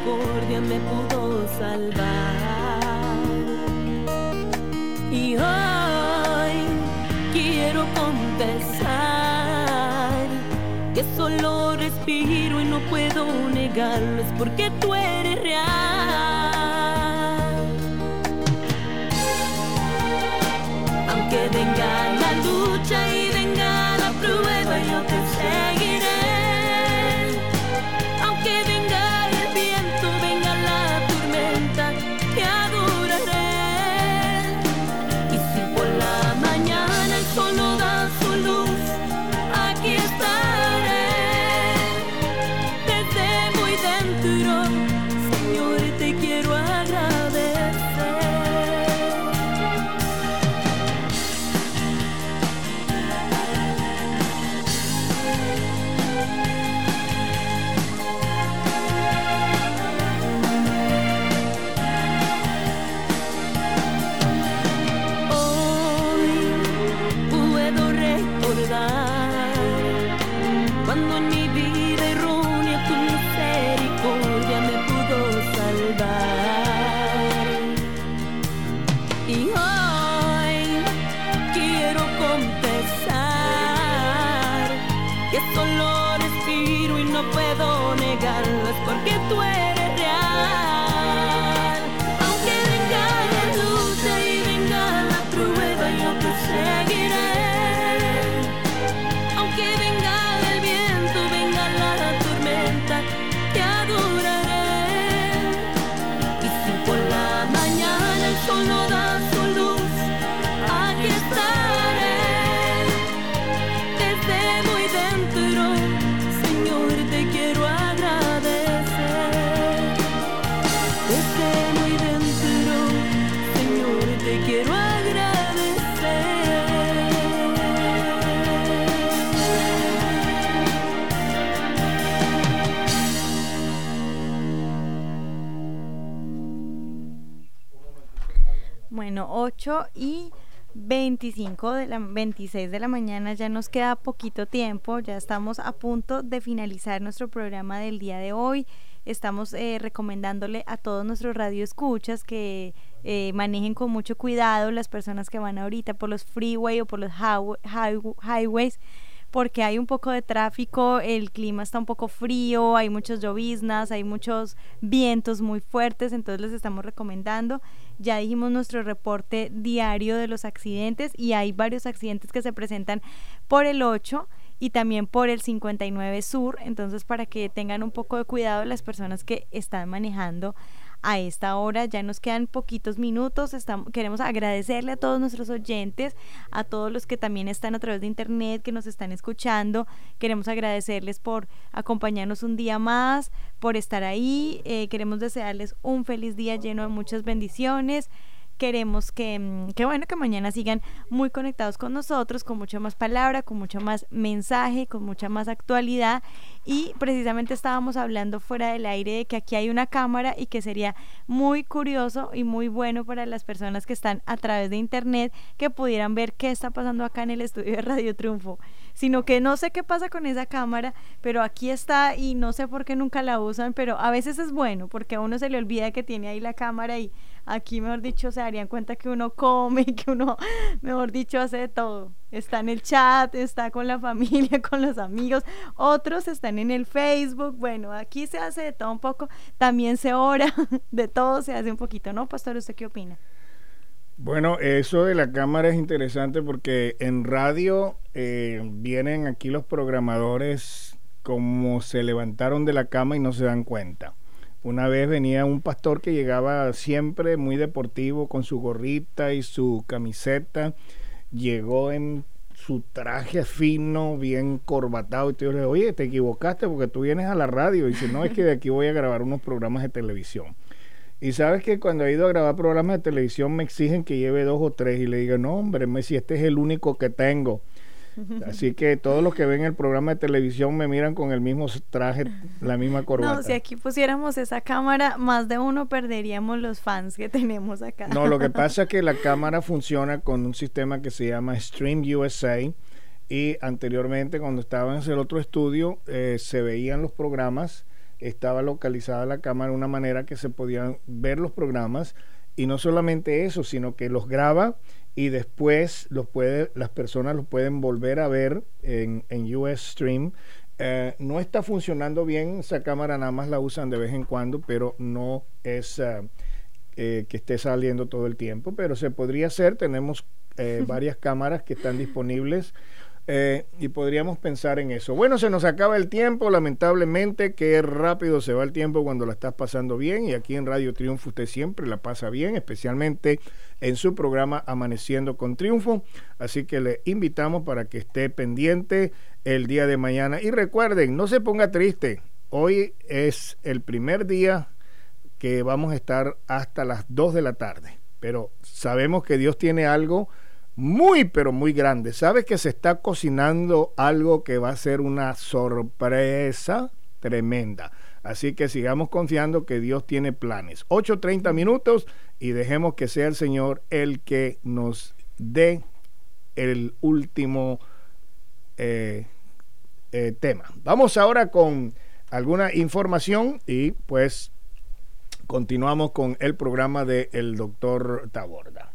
[SPEAKER 7] misericordia me pudo salvar. Y hoy quiero confesar que solo respiro y no puedo negarlo, es porque tú eres real. Aunque venga la lucha y venga la prueba, yo
[SPEAKER 25] 25 de la 26 de la mañana ya nos queda poquito tiempo, ya estamos a punto de finalizar nuestro programa del día de hoy. Estamos eh, recomendándole a todos nuestros radioescuchas que eh, manejen con mucho cuidado las personas que van ahorita por los freeway o por los highwa- highw- highways porque hay un poco de tráfico, el clima está un poco frío, hay muchas lloviznas, hay muchos vientos muy fuertes, entonces les estamos recomendando. Ya dijimos nuestro reporte diario de los accidentes y hay varios accidentes que se presentan por el 8 y también por el 59 Sur, entonces para que tengan un poco de cuidado las personas que están manejando a esta hora. Ya nos quedan poquitos minutos. Estamos, queremos agradecerle a todos nuestros oyentes, a todos los que también están a través de internet, que nos están escuchando. Queremos agradecerles por acompañarnos un día más, por estar ahí. Eh, queremos desearles un feliz día lleno de muchas bendiciones queremos que, mm, que bueno que mañana sigan muy conectados con nosotros con mucha más palabra con mucho más mensaje con mucha más actualidad. Y precisamente estábamos hablando fuera del aire de que aquí hay una cámara y que sería muy curioso y muy bueno para las personas que están a través de internet que pudieran ver qué está pasando acá en el estudio de Radio Triunfo. Sino que no sé qué pasa con esa cámara pero aquí está y no sé por qué nunca la usan pero a veces es bueno porque a uno se le olvida que tiene ahí la cámara y aquí mejor dicho se darían cuenta que uno come que uno mejor dicho hace de todo. Está en el chat está con la familia con los amigos otros están en el Facebook. Bueno aquí se hace de todo un poco también se ora de todo se hace un poquito no pastor usted qué opina
[SPEAKER 3] Bueno, eso de la cámara es interesante porque en radio eh, vienen aquí los programadores como se levantaron de la cama y no se dan cuenta. Una vez venía un pastor que llegaba siempre muy deportivo con su gorrita y su camiseta. Llegó en su traje fino, bien corbatado. Y yo le dije, oye, te equivocaste porque tú vienes a la radio. Y dice, no, es que de aquí voy a grabar unos programas de televisión. Y sabes que cuando he ido a grabar programas de televisión me exigen que lleve dos o tres y le digo, no hombre, Messi, este es el único que tengo. Así que todos los que ven el programa de televisión me miran con el mismo traje, la misma corbata.
[SPEAKER 25] No, si aquí pusiéramos esa cámara, más de uno perderíamos los fans que tenemos acá.
[SPEAKER 3] No, lo que pasa es que la cámara funciona con un sistema que se llama Stream USA y anteriormente cuando estaba en el otro estudio eh, se veían los programas, estaba localizada la cámara de una manera que se podían ver los programas y no solamente eso, sino que los graba y después los puede, las personas los pueden volver a ver en, en US Stream. Eh, no está funcionando bien, esa cámara nada más la usan de vez en cuando, pero no es eh, eh, que esté saliendo todo el tiempo, pero se podría hacer, tenemos varias cámaras que están disponibles eh, y podríamos pensar en eso. Bueno, se nos acaba el tiempo, lamentablemente, qué rápido se va el tiempo cuando la estás pasando bien. Y aquí en Radio Triunfo usted siempre la pasa bien, especialmente en su programa Amaneciendo con Triunfo. Así que le invitamos para que esté pendiente el día de mañana. Y recuerden, no se ponga triste. Hoy es el primer día que vamos a estar hasta las 2 de la tarde. Pero sabemos que Dios tiene algo muy, pero muy grande. ¿Sabes que se está cocinando algo que va a ser una sorpresa tremenda? Así que sigamos confiando que Dios tiene planes. 8.30 minutos y dejemos que sea el Señor el que nos dé el último eh, eh, tema. Vamos ahora con alguna información y pues continuamos con el programa del el doctor Taborda.